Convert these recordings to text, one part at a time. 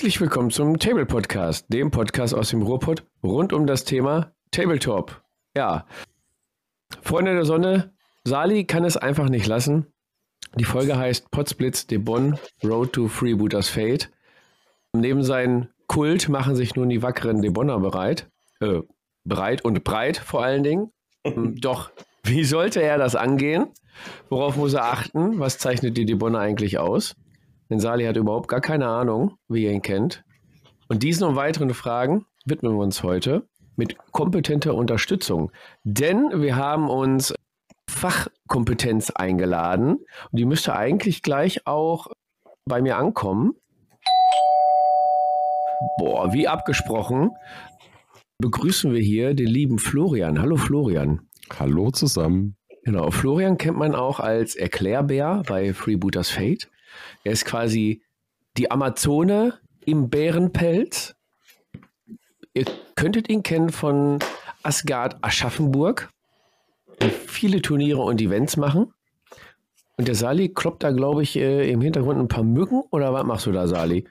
Herzlich willkommen zum Table Podcast, dem Podcast aus dem Ruhrpott rund um das Thema Tabletop. Ja, Freunde der Sonne, Sali kann es einfach nicht lassen. Die Folge heißt Potsblitz de Bonn, Road to Freebooters Fate. Neben seinem Kult machen sich nun die wackeren de Bonner bereit. Äh, bereit und breit vor allen Dingen. Doch, wie sollte er das angehen? Worauf muss er achten? Was zeichnet die de Bonner eigentlich aus? Denn Sali hat überhaupt gar keine Ahnung, wie ihr ihn kennt. Und diesen und weiteren Fragen widmen wir uns heute mit kompetenter Unterstützung. Denn wir haben uns Fachkompetenz eingeladen und die müsste eigentlich gleich auch bei mir ankommen. Boah, wie abgesprochen, begrüßen wir hier den lieben Florian. Hallo Florian. Hallo zusammen. Genau, Florian kennt man auch als Erklärbär bei Freebooters Fate. Er ist quasi die Amazone im Bärenpelz. Ihr könntet ihn kennen von Asgard Aschaffenburg, die viele Turniere und Events machen. Und der Sali kloppt da, glaube ich, äh, im Hintergrund ein paar Mücken. Oder was machst du da, Sali?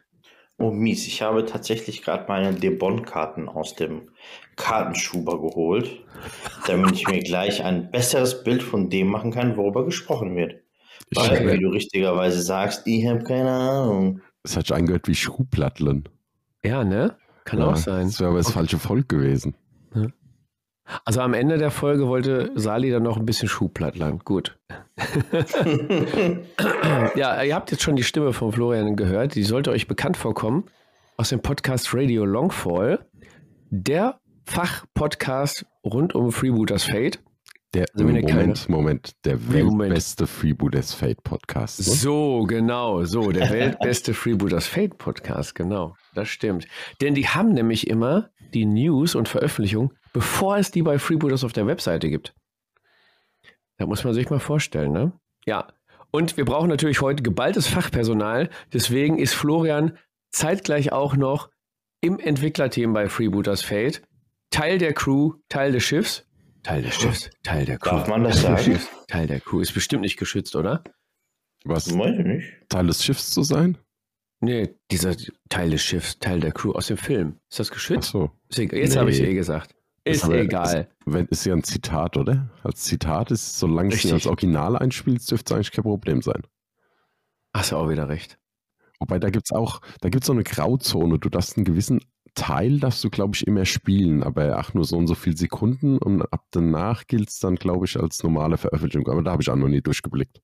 Oh mies, ich habe tatsächlich gerade meine Debon-Karten aus dem Kartenschuber geholt, damit ich mir gleich ein besseres Bild von dem machen kann, worüber gesprochen wird. Weil, Okay. wie du richtigerweise sagst, ich habe keine Ahnung. Das hat sich angehört wie Schuhplatteln. Ja, ne? Kann auch sein. Das wäre aber das falsche Volk gewesen. Also am Ende der Folge wollte Sali dann noch ein bisschen Schuhplattlern. Gut. ja, ihr habt jetzt schon die Stimme von Florian gehört. Die sollte euch bekannt vorkommen aus dem Podcast Radio Longfall. Der Fachpodcast rund um Freebooters Fate. Der Also Moment, Moment, der weltbeste Freebooters Fate Podcast. Ne? So, genau, so, der weltbeste Freebooters Fate Podcast, genau, das stimmt. Denn die haben nämlich immer die News und Veröffentlichungen, bevor es die bei Freebooters auf der Webseite gibt. Da muss man sich mal vorstellen, ne? Ja. Und wir brauchen natürlich heute geballtes Fachpersonal, deswegen ist Florian zeitgleich auch noch im Entwicklerteam bei Freebooters Fate, Teil der Crew, Teil des Schiffs. Teil des Schiffs, Teil der Crew. Darf man das Teil des sagen? Schiffs, Teil der Crew. Ist bestimmt nicht geschützt, oder? Was, Weiß ich nicht. Teil des Schiffs zu sein? Nee, dieser Teil des Schiffs, Teil der Crew aus dem Film. Ist das Ach geschützt? so. Ist egal. Jetzt Nee. habe ich eh gesagt. Ist aber- egal. Wenn, ist ja ein Zitat, oder? Als Zitat ist, solange es Richtig. nicht als Original einspielst, dürfte es eigentlich kein Problem sein. Hast du auch wieder recht. Wobei, da gibt es auch, da gibt es so eine Grauzone. Du darfst einen gewissen Teil, darfst du, glaube ich, immer spielen, aber ach, nur so und so viele Sekunden und ab danach gilt es dann, glaube ich, als normale Veröffentlichung. Aber da habe ich auch noch nie durchgeblickt.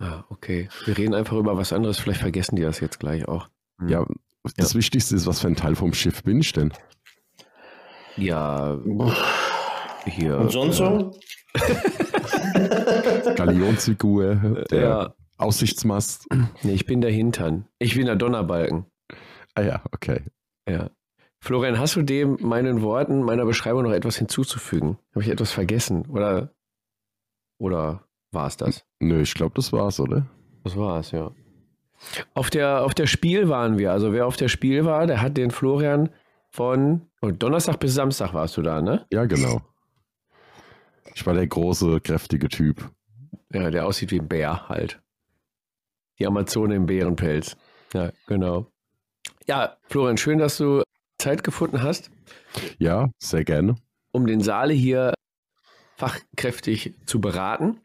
Ah, okay. Wir reden einfach über was anderes. Vielleicht vergessen die das jetzt gleich auch. Hm. Ja, das Wichtigste ist, was für ein Teil vom Schiff bin ich denn? Ja, hier. Und sonst so? Galionsfigur, der Ja. Aussichtsmast. Nee, ich bin der Hintern. Ich bin der Donnerbalken. Ah ja, okay. Ja. Florian, hast du dem meinen Worten, meiner Beschreibung noch etwas hinzuzufügen? Habe ich etwas vergessen? Oder, oder war es das? Nö, ich glaube, das war's, oder? Das war's, ja. Auf der, auf der Spiel waren wir. Also wer auf der Spiel war, der hat den Florian von oh, Donnerstag bis Samstag warst du da, ne? Ja, genau. Ich war der große, kräftige Typ. Ja, der aussieht wie ein Bär halt. Die Amazone im Bärenpelz. Ja, genau. Ja, Florian, schön, dass du Zeit gefunden hast, Ja, sehr gerne. um den Saale hier fachkräftig zu beraten.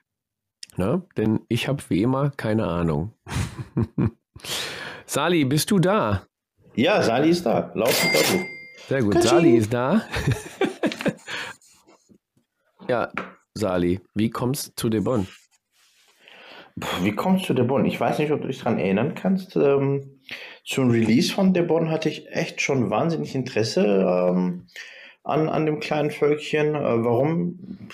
Ne? Denn ich habe wie immer keine Ahnung. Sali, bist du da? Ja, Sali ist da. Laut und deutlich. Sehr gut. Sali ist da. ja, Sali, wie kommst du zu Debon? Puh, Wie kommst du zu Debon? Ich weiß nicht, ob du dich daran erinnern kannst. Ähm, zum Release von Debon hatte ich echt schon wahnsinnig Interesse ähm, an, an dem kleinen Völkchen. Äh, warum?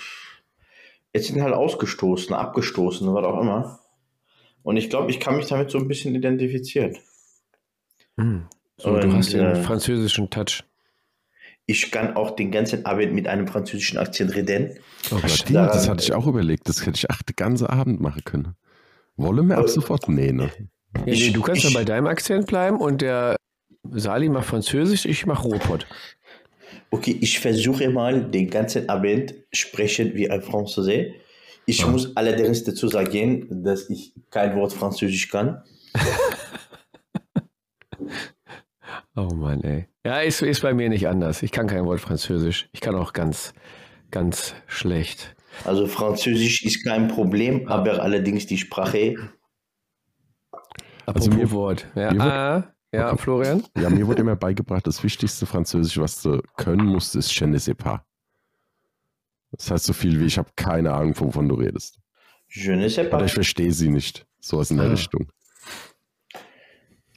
Jetzt sind halt ausgestoßen, abgestoßen, was auch immer. Und ich glaube, ich kann mich damit so ein bisschen identifizieren. Hm. So, du Und, hast den äh, französischen Touch. Ich kann auch den ganzen Abend mit einem französischen Akzent reden. Oh stimmt, daran- das hatte ich auch überlegt. Das hätte ich den ganzen Abend machen können. Wolle mir ab Äh, sofort? Nee, ne? Nee, Ich- du kannst ich- ja bei deinem Akzent bleiben und der Sali macht Französisch, ich mache Robot. Okay, ich versuche mal den ganzen Abend sprechen wie ein Franzose. Ich Ah. muss allerdings dazu sagen, dass ich kein Wort Französisch kann. Oh Mann, ey. Ja, ist, ist bei mir nicht anders. Ich kann kein Wort Französisch. Ich kann auch ganz, ganz schlecht. Also Französisch ist kein Problem, aber allerdings die Sprache. Apropos Also mir- Wort. Ja, mir wurde- ah, ja Okay. Florian? Ja, mir wurde immer beigebracht, das wichtigste Französisch, was du können musst, ist Je ne sais pas. Das heißt so viel wie, ich habe keine Ahnung, wovon du redest. Je ne sais Oder pas. ich verstehe sie nicht. Sowas in der Ah. Richtung.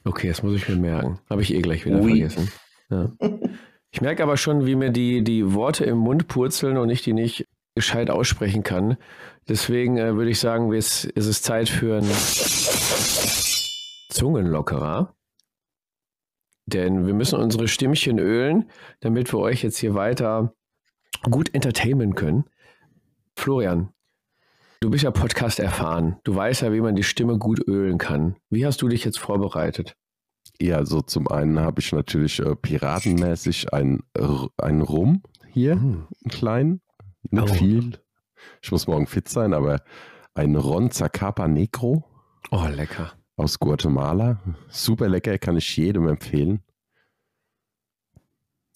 Okay, das muss ich mir merken. Habe ich eh gleich wieder Oui. vergessen. Ja. Ich merke aber schon, wie mir die, die Worte im Mund purzeln und ich die nicht gescheit aussprechen kann. Deswegen äh, würde ich sagen, es ist es Zeit für einen Zungenlockerer. Denn wir müssen unsere Stimmchen ölen, damit wir euch jetzt hier weiter gut entertainen können. Florian, du bist ja Podcast erfahren. Du weißt ja, wie man die Stimme gut ölen kann. Wie hast du dich jetzt vorbereitet? Ja, also zum einen habe ich natürlich äh, piratenmäßig ein Rum hier, Hm. einen kleinen, nicht Oh. viel. Ich muss morgen fit sein, aber ein Ron Zacapa Negro Oh, lecker. Aus Guatemala. Super lecker, kann ich jedem empfehlen.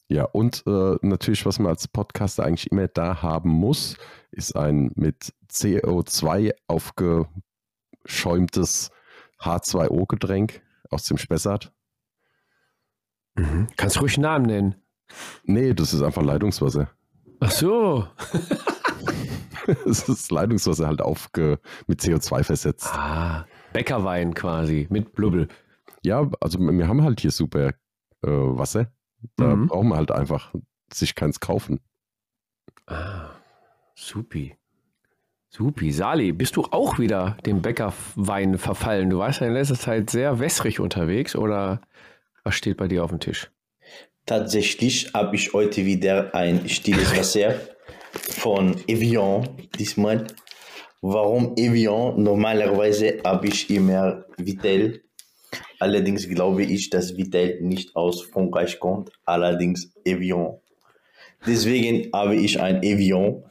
Ja, und äh, natürlich, was man als Podcaster eigentlich immer da haben muss, ist ein mit CO2 aufgeschäumtes H2O-Getränk aus dem Spessart. Mhm. Kannst ruhig einen Namen nennen. Nee, das ist einfach Leitungswasser. Ach so. Es ist Leitungswasser halt aufge mit CO2 versetzt. Ah, Bäckerwein quasi mit Blubbel. Ja, also wir haben halt hier super äh, Wasser. Da Mhm. brauchen wir halt einfach sich keins kaufen. Ah, supi. Supi. Sali, bist du auch wieder dem Bäckerwein verfallen? Du warst ja in letzter Zeit sehr wässrig unterwegs oder was steht bei dir auf dem Tisch? Tatsächlich habe ich heute wieder ein stilles Wasser von Evian diesmal. Warum Evian? Normalerweise habe ich immer Vitel. Allerdings glaube ich, dass Vitel nicht aus Frankreich kommt. Allerdings Evian. Deswegen habe ich ein Evian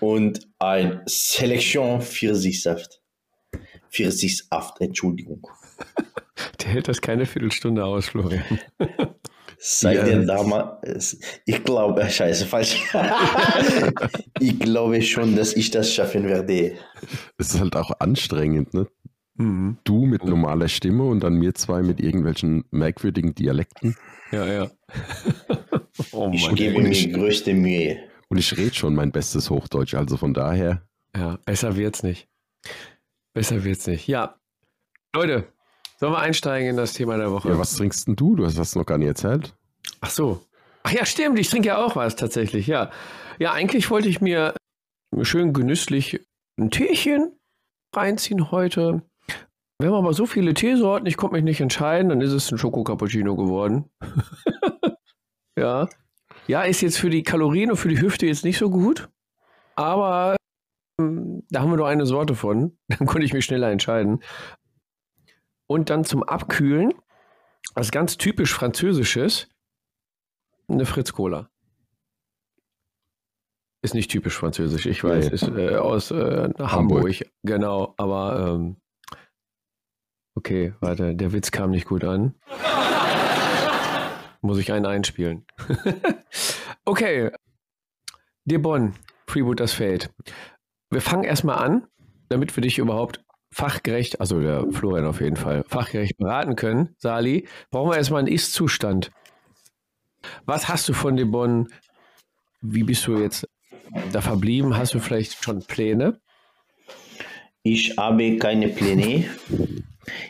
und ein Selection Pfirsichsaft. Pfirsichsaft, Entschuldigung. Der hält das keine Viertelstunde aus, Florian. Seit Ja. der damals, ich glaube, äh, scheiße, falsch. ich glaube schon, dass ich das schaffen werde. Es ist halt auch anstrengend, ne? Mhm. Du mit normaler Stimme und dann wir zwei mit irgendwelchen merkwürdigen Dialekten. Ja, ja. oh Ich Mann. gebe mir ich- größte Mühe. Und ich rede schon mein bestes Hochdeutsch, also von daher. Ja, besser wird's nicht. Besser wird's nicht. Ja. Leute, sollen wir einsteigen in das Thema der Woche? Ja, was trinkst denn du? Du hast das noch gar nicht erzählt. Ach so. Ach ja, stimmt, ich trinke ja auch was tatsächlich, ja. Ja, eigentlich wollte ich mir schön genüsslich ein Teechen reinziehen heute. Wir haben aber so viele Teesorten, ich konnte mich nicht entscheiden, dann ist es ein Schoko-Cappuccino geworden. ja. Ja, ist jetzt für die Kalorien und für die Hüfte jetzt nicht so gut, aber ähm, da haben wir nur eine Sorte von. Dann konnte ich mich schneller entscheiden. Und dann zum Abkühlen, was ganz typisch Französisches, eine Fritz Cola. Ist nicht typisch französisch, ich weiß, Nee. ist äh, aus äh, Hamburg. Hamburg. genau, aber ähm, okay, warte, der Witz kam nicht gut an. Muss ich einen einspielen. okay, dir Bonn, Freeboot das Feld. Wir fangen erstmal an, damit wir dich überhaupt fachgerecht, also der Florian auf jeden Fall, fachgerecht beraten können, Sali, brauchen wir erstmal einen Ist-Zustand. Was hast du von dem Bonn? Wie bist du jetzt da verblieben? Hast du vielleicht schon Pläne? Ich habe keine Pläne.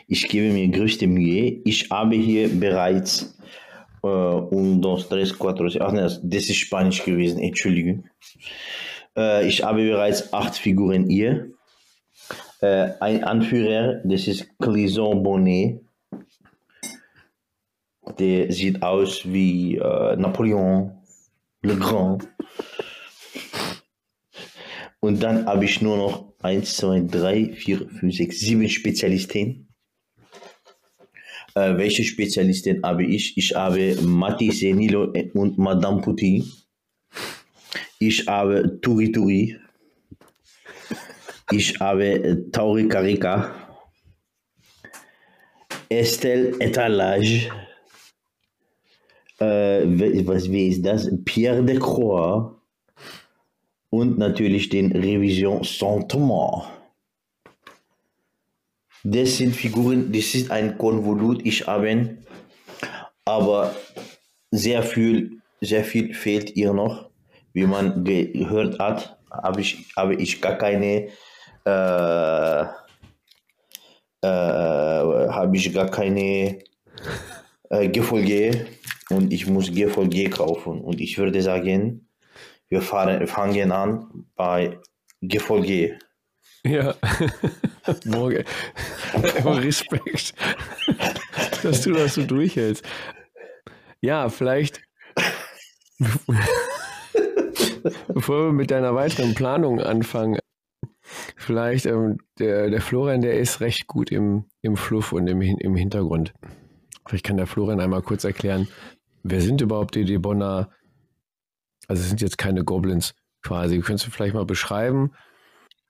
Ich gebe mir größte Mühe. Ich habe hier bereits äh, un, dos, tres, cuatro, ach ne, das ist Spanisch gewesen, Entschuldigung. Äh, ich habe bereits acht Figuren hier. Äh, ein Anführer, das ist Clisson Bonnet. Der sieht aus wie äh, Napoleon Le Grand. Und dann habe ich nur noch 1, 2, 3, 4, 5, 6, 7 Spezialisten. Äh, welche Spezialisten habe ich? Ich habe Mati Senilo und Madame Putin. Ich habe Turi Turi. Ich habe äh, Tauri Karika. Estelle Etalage. äh, was, wie ist das? Pierre de Croix und natürlich den Revision Saint-Thomas. Das sind Figuren, das ist ein Konvolut, ich habe, aber sehr viel, sehr viel fehlt ihr noch. Wie man gehört hat, habe ich, habe ich gar keine, äh, äh, habe ich gar keine äh, Gefolge und ich muss Gefolge kaufen. Und ich würde sagen, wir fahren, fangen an bei Gefolge. Ja, morgen. Respekt, dass du das so durchhältst. Ja, vielleicht, bevor wir mit deiner weiteren Planung anfangen, vielleicht ähm, der, der Florian, der ist recht gut im, im Fluff und im, im Hintergrund. Vielleicht kann der Florian einmal kurz erklären, wer sind überhaupt die Debonner? Also es sind jetzt keine Goblins quasi. Könntest du vielleicht mal beschreiben,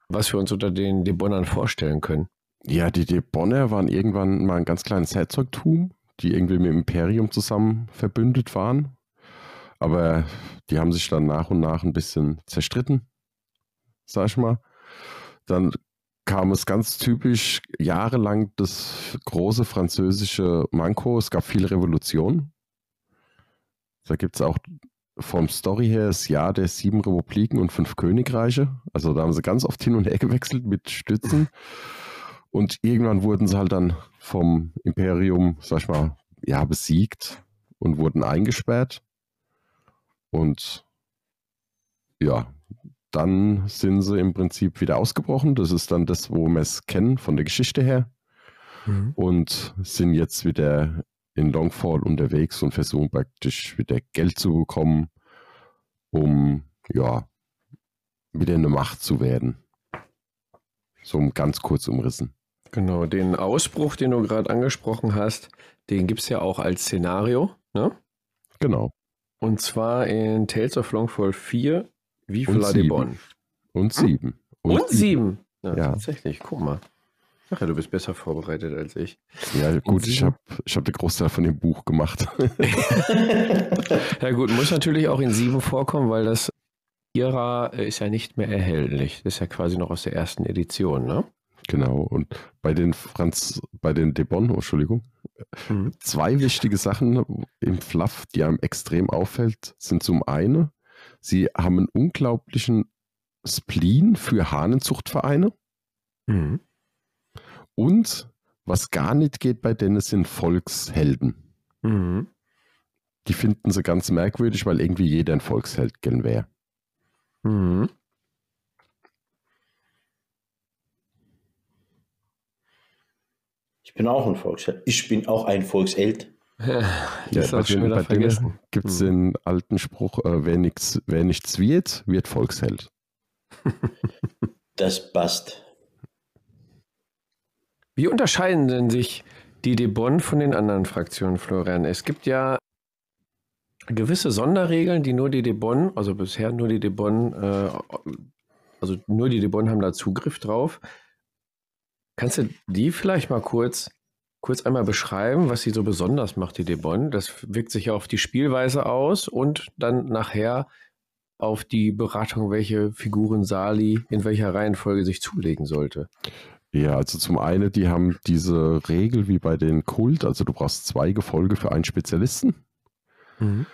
was wir uns unter den Debonnern vorstellen können? Ja, die Debonner waren irgendwann mal ein ganz kleines Herzogtum, die irgendwie mit dem Imperium zusammen verbündet waren. Aber die haben sich dann nach und nach ein bisschen zerstritten, sag ich mal. Dann kam es ganz typisch jahrelang das große französische Manko. Es gab viele Revolutionen. Da gibt es auch vom Story her das Jahr der sieben Republiken und fünf Königreiche. Also da haben sie ganz oft hin und her gewechselt mit Stützen. Und irgendwann wurden sie halt dann vom Imperium, sag ich mal, ja, besiegt und wurden eingesperrt. Und ja, dann sind sie im Prinzip wieder ausgebrochen. Das ist dann das, wo wir es kennen von der Geschichte her. Mhm. Und sind jetzt wieder in Longfall unterwegs und versuchen praktisch wieder Geld zu bekommen, um ja wieder eine Macht zu werden. So ganz kurz umrissen. Genau, den Ausbruch, den du gerade angesprochen hast, den gibt es ja auch als Szenario, ne? Genau. Und zwar in Tales of Longfall 4 wie Vladimir. Und 7. Und, Und 7. Ja, ja, tatsächlich, guck mal. Ach ja, du bist besser vorbereitet als ich. Ja, gut, ich habe ich hab den Großteil von dem Buch gemacht. ja, gut, muss natürlich auch in 7 vorkommen, weil das Ira ist ja nicht mehr erhältlich. Das ist ja quasi noch aus der ersten Edition, ne? Genau, und bei den Franz, bei den Debon, oh, Entschuldigung, mhm. zwei wichtige Sachen im Fluff, die einem extrem auffällt, sind zum einen, sie haben einen unglaublichen Spleen für Hahnenzuchtvereine. Mhm. Und was gar nicht geht bei denen sind Volkshelden. Mhm. Die finden sie ganz merkwürdig, weil irgendwie jeder ein Volksheld gern wäre. Mhm. Ich bin auch ein Volksheld. Ich bin auch ein Volksheld. Ja, ja bei, den, bei denen gibt es den alten Spruch, äh, wer, nichts, wer nichts wird, wird Volksheld. Das passt. Wie unterscheiden denn sich die Debon von den anderen Fraktionen, Florian? Es gibt ja gewisse Sonderregeln, die nur die Debon, also bisher nur die Debon, äh, also nur die Debon haben da Zugriff drauf. Kannst du die vielleicht mal kurz, kurz einmal beschreiben, was sie so besonders macht, die Debon? Das wirkt sich ja auf die Spielweise aus und dann nachher auf die Beratung, welche Figuren Sali in welcher Reihenfolge sich zulegen sollte. Ja, also zum einen, die haben diese Regel wie bei den Kult, also du brauchst zwei Gefolge für einen Spezialisten. Mhm.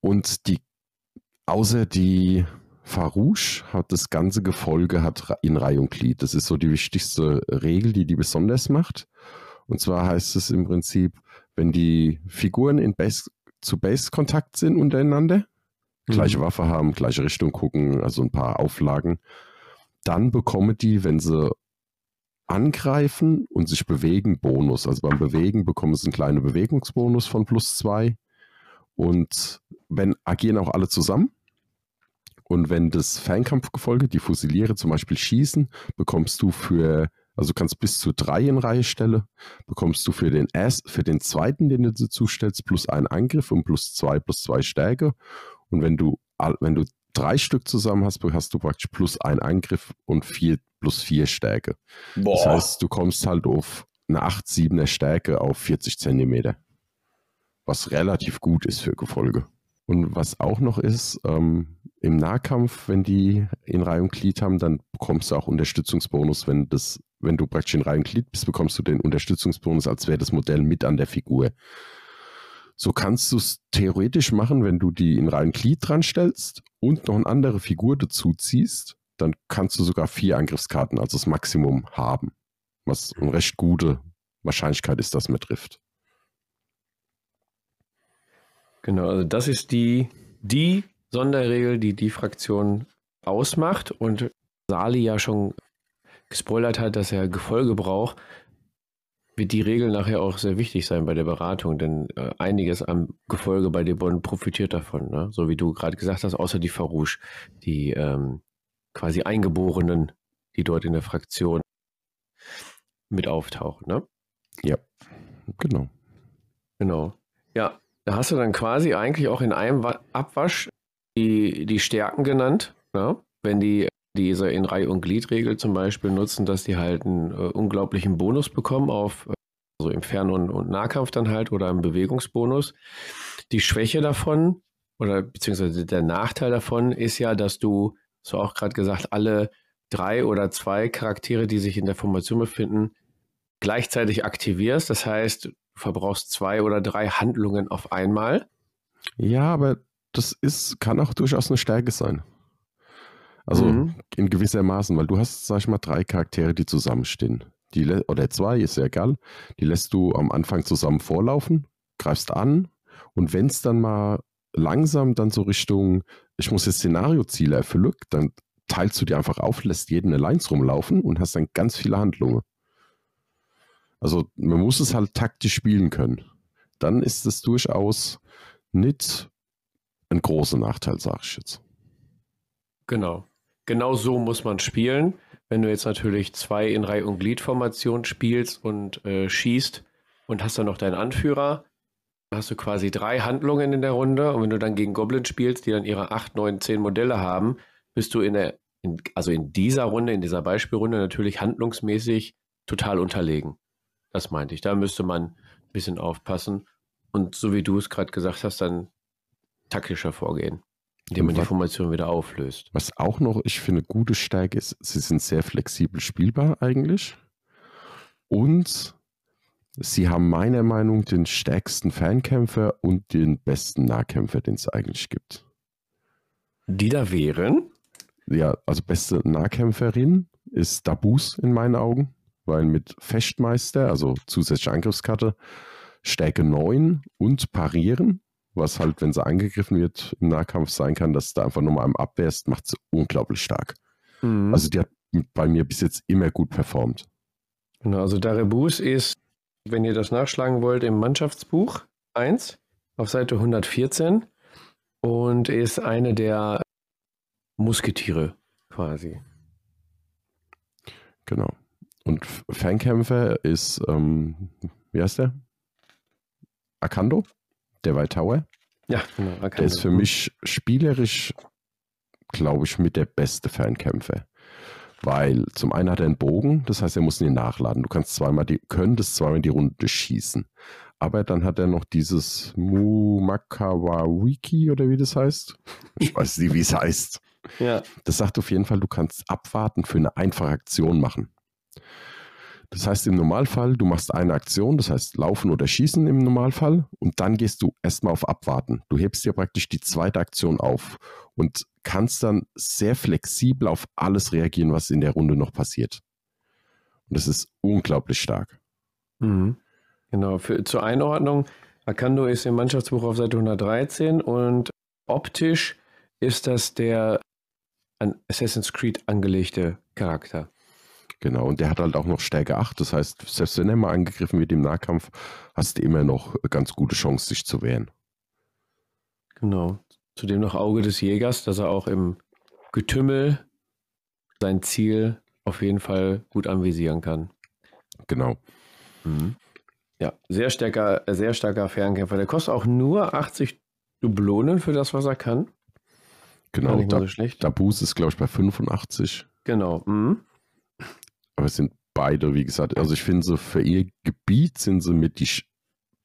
Und die, außer die Farouche hat das ganze Gefolge hat in Reihe und Glied. Das ist so die wichtigste Regel, die die besonders macht. Und zwar heißt es im Prinzip, wenn die Figuren in Base, zu Base-Kontakt sind untereinander, mhm. gleiche Waffe haben, gleiche Richtung gucken, also ein paar Auflagen, dann bekommen die, wenn sie angreifen und sich bewegen, Bonus. Also beim Bewegen bekommen sie einen kleinen Bewegungsbonus von plus zwei. Und wenn agieren auch alle zusammen. Und wenn das Fernkampfgefolge, die Fusiliere zum Beispiel schießen, bekommst du für, also du kannst bis zu drei in Reihe stellen, bekommst du für den erst, für den zweiten, den du zustellst, plus einen Angriff und plus zwei, plus zwei Stärke. Und wenn du, wenn du drei Stück zusammen hast, hast du praktisch plus ein Angriff und vier plus vier Stärke. Boah. Das heißt, du kommst halt auf eine 8, 7er Stärke auf 40 Zentimeter. was relativ gut ist für Gefolge. Und was auch noch ist, ähm, im Nahkampf, wenn die in Reihe und Glied haben, dann bekommst du auch Unterstützungsbonus, wenn das, wenn du praktisch in Reihe Glied bist, bekommst du den Unterstützungsbonus, als wäre das Modell mit an der Figur. So kannst du es theoretisch machen, wenn du die in Reihe Glied dran stellst und noch eine andere Figur dazu ziehst, dann kannst du sogar vier Angriffskarten, also das Maximum, haben. Was eine recht gute Wahrscheinlichkeit ist, dass man trifft. Genau, also das ist die, die Sonderregel, die die Fraktion ausmacht und Sali ja schon gespoilert hat, dass er Gefolge braucht, wird die Regel nachher auch sehr wichtig sein bei der Beratung, denn äh, einiges am Gefolge bei Debon profitiert davon, ne? so wie du gerade gesagt hast, außer die Farouche, die ähm, quasi Eingeborenen, die dort in der Fraktion mit auftauchen. Ne? Ja, genau. Genau. Ja, da hast du dann quasi eigentlich auch in einem Abwasch die, die Stärken genannt. Ne? Wenn die diese in Reihe- und Gliedregel zum Beispiel nutzen, dass die halt einen äh, unglaublichen Bonus bekommen auf also im Fern- und, und Nahkampf dann halt oder im Bewegungsbonus. Die Schwäche davon oder beziehungsweise der Nachteil davon ist ja, dass du, so auch gerade gesagt, alle drei oder zwei Charaktere, die sich in der Formation befinden, gleichzeitig aktivierst. Das heißt, du verbrauchst zwei oder drei Handlungen auf einmal. Ja, aber das ist, kann auch durchaus eine Stärke sein. Also mhm. in gewisser Maßen, weil du hast, sag ich mal, drei Charaktere, die zusammenstehen. Die, oder zwei, ist ja egal. Die lässt du am Anfang zusammen vorlaufen, greifst an und wenn es dann mal langsam dann so Richtung, ich muss jetzt Szenarioziele erfüllen, dann teilst du die einfach auf, lässt jeden Alliance rumlaufen und hast dann ganz viele Handlungen. Also man muss es halt taktisch spielen können. Dann ist es durchaus nicht ein großer Nachteil, sage ich jetzt. Genau. Genau so muss man spielen. Wenn du jetzt natürlich zwei in Reihe- und Gliedformation spielst und äh, schießt und hast dann noch deinen Anführer, hast du quasi drei Handlungen in der Runde. Und wenn du dann gegen Goblins spielst, die dann ihre acht, neun, zehn Modelle haben, bist du in der, in, also in dieser Runde, in dieser Beispielrunde natürlich handlungsmäßig total unterlegen. Das meinte ich. Da müsste man ein bisschen aufpassen. Und so wie du es gerade gesagt hast, dann taktischer vorgehen, indem man die Formation wieder auflöst. Was auch noch, ich finde, gute Stärke ist, sie sind sehr flexibel spielbar eigentlich. Und sie haben meiner Meinung nach den stärksten Fernkämpfer und den besten Nahkämpfer, den es eigentlich gibt. Die da wären? Ja, also beste Nahkämpferin ist Dabus in meinen Augen, weil mit Fechtmeister, also zusätzliche Angriffskarte, Stärke 9 und Parieren was halt, wenn sie angegriffen wird, im Nahkampf sein kann, dass du da einfach nochmal am abwehrst, macht sie unglaublich stark. Mhm. Also die hat bei mir bis jetzt immer gut performt. Genau, also Darebus ist, wenn ihr das nachschlagen wollt, im Mannschaftsbuch 1 auf Seite 114 und ist eine der Musketiere quasi. Genau. Und Fernkämpfer ist, ähm, wie heißt der? Akando? Der Tower. Ja, genau. Der ist für mich spielerisch, glaube ich, mit der beste Fernkämpfer. Weil zum einen hat er einen Bogen, das heißt, er muss ihn nachladen. Du kannst zweimal die, könntest zweimal die Runde schießen. Aber dann hat er noch dieses Mumakawawiki oder wie das heißt. Ich weiß nicht, wie es heißt. Ja. Das sagt auf jeden Fall, du kannst abwarten für eine einfache Aktion machen. Das heißt im Normalfall, du machst eine Aktion, das heißt laufen oder schießen im Normalfall und dann gehst du erstmal auf Abwarten. Du hebst dir praktisch die zweite Aktion auf und kannst dann sehr flexibel auf alles reagieren, was in der Runde noch passiert. Und das ist unglaublich stark. Mhm. Genau, für, zur Einordnung, Akando ist im Mannschaftsbuch auf Seite 113 und optisch ist das der an Assassin's Creed angelegte Charakter. Genau, und der hat halt auch noch Stärke 8. Das heißt, selbst wenn er mal angegriffen wird im Nahkampf, hast du immer noch ganz gute Chance, sich zu wehren. Genau. Zudem noch Auge des Jägers, dass er auch im Getümmel sein Ziel auf jeden Fall gut anvisieren kann. Genau. Mhm. Ja, sehr starker, sehr starker Fernkämpfer. Der kostet auch nur 80 Dublonen für das, was er kann. Genau, da, so schlecht. Dabus ist, glaube ich, bei 85. Genau. Mhm. Aber es sind beide, wie gesagt, also ich finde so für ihr Gebiet sind sie mit die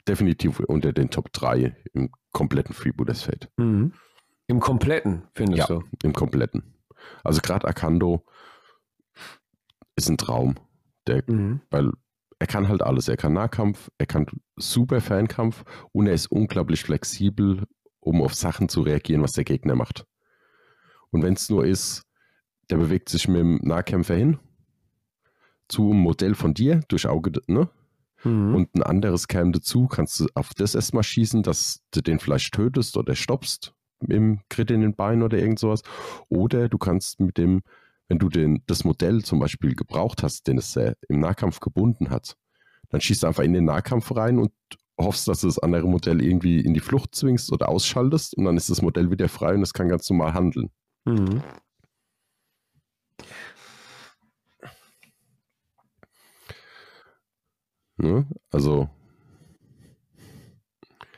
definitiv unter den Top 3 im kompletten Freebooters-Feld. Mhm. Im kompletten, findest Ja, du? im kompletten. Also gerade Akando ist ein Traum. Der, Mhm. weil er kann halt alles. Er kann Nahkampf, er kann super Fernkampf und er ist unglaublich flexibel, um auf Sachen zu reagieren, was der Gegner macht. Und wenn es nur ist, der bewegt sich mit dem Nahkämpfer hin zu einem Modell von dir durch Auge, ne? Mhm. Und ein anderes käme dazu, kannst du auf das erstmal schießen, dass du den vielleicht tötest oder stoppst im Crit in den Bein oder irgend sowas. Oder du kannst mit dem, wenn du den, das Modell zum Beispiel gebraucht hast, den es äh, im Nahkampf gebunden hat, dann schießt du einfach in den Nahkampf rein und hoffst, dass du das andere Modell irgendwie in die Flucht zwingst oder ausschaltest und dann ist das Modell wieder frei und es kann ganz normal handeln. Mhm. Ne? Also,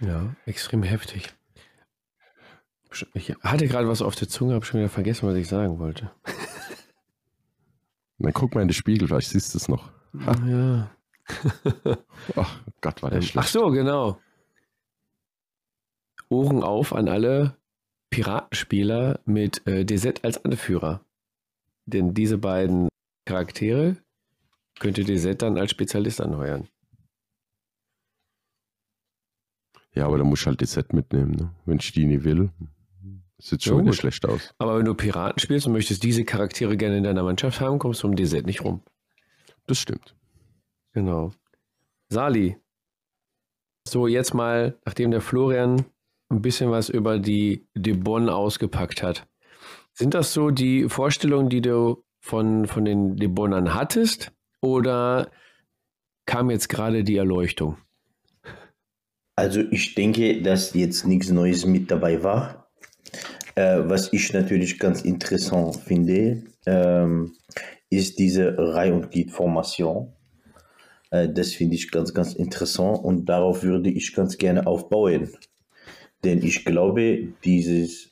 Ja, extrem heftig. Ich hatte gerade was auf der Zunge, habe schon wieder vergessen, was ich sagen wollte. dann guck mal in den Spiegel, vielleicht siehst du es noch. Ja. Ach Gott, war der Ähm, schlecht. Ach so, genau. Ohren auf an alle Piratenspieler mit äh, DZ als Anführer. Denn diese beiden Charaktere könnte DZ dann als Spezialist anheuern. Ja, aber da muss ich halt die Set mitnehmen, ne? Wenn ich die nie will, sieht Ja, schon wieder gut. schlecht aus. Aber wenn du Piraten spielst und möchtest diese Charaktere gerne in deiner Mannschaft haben, kommst du um DZ nicht rum. Das stimmt. Genau. Sali. So, jetzt mal, nachdem der Florian ein bisschen was über die De Bonn ausgepackt hat. Sind das so die Vorstellungen, die du von, von den De Bonnern hattest? Oder kam jetzt gerade die Erleuchtung? Also ich denke, dass jetzt nichts Neues mit dabei war. Äh, was ich natürlich ganz interessant finde, ähm, ist diese Reihe- und Gliedformation. Äh, das finde ich ganz, ganz interessant und darauf würde ich ganz gerne aufbauen. Denn ich glaube, dieses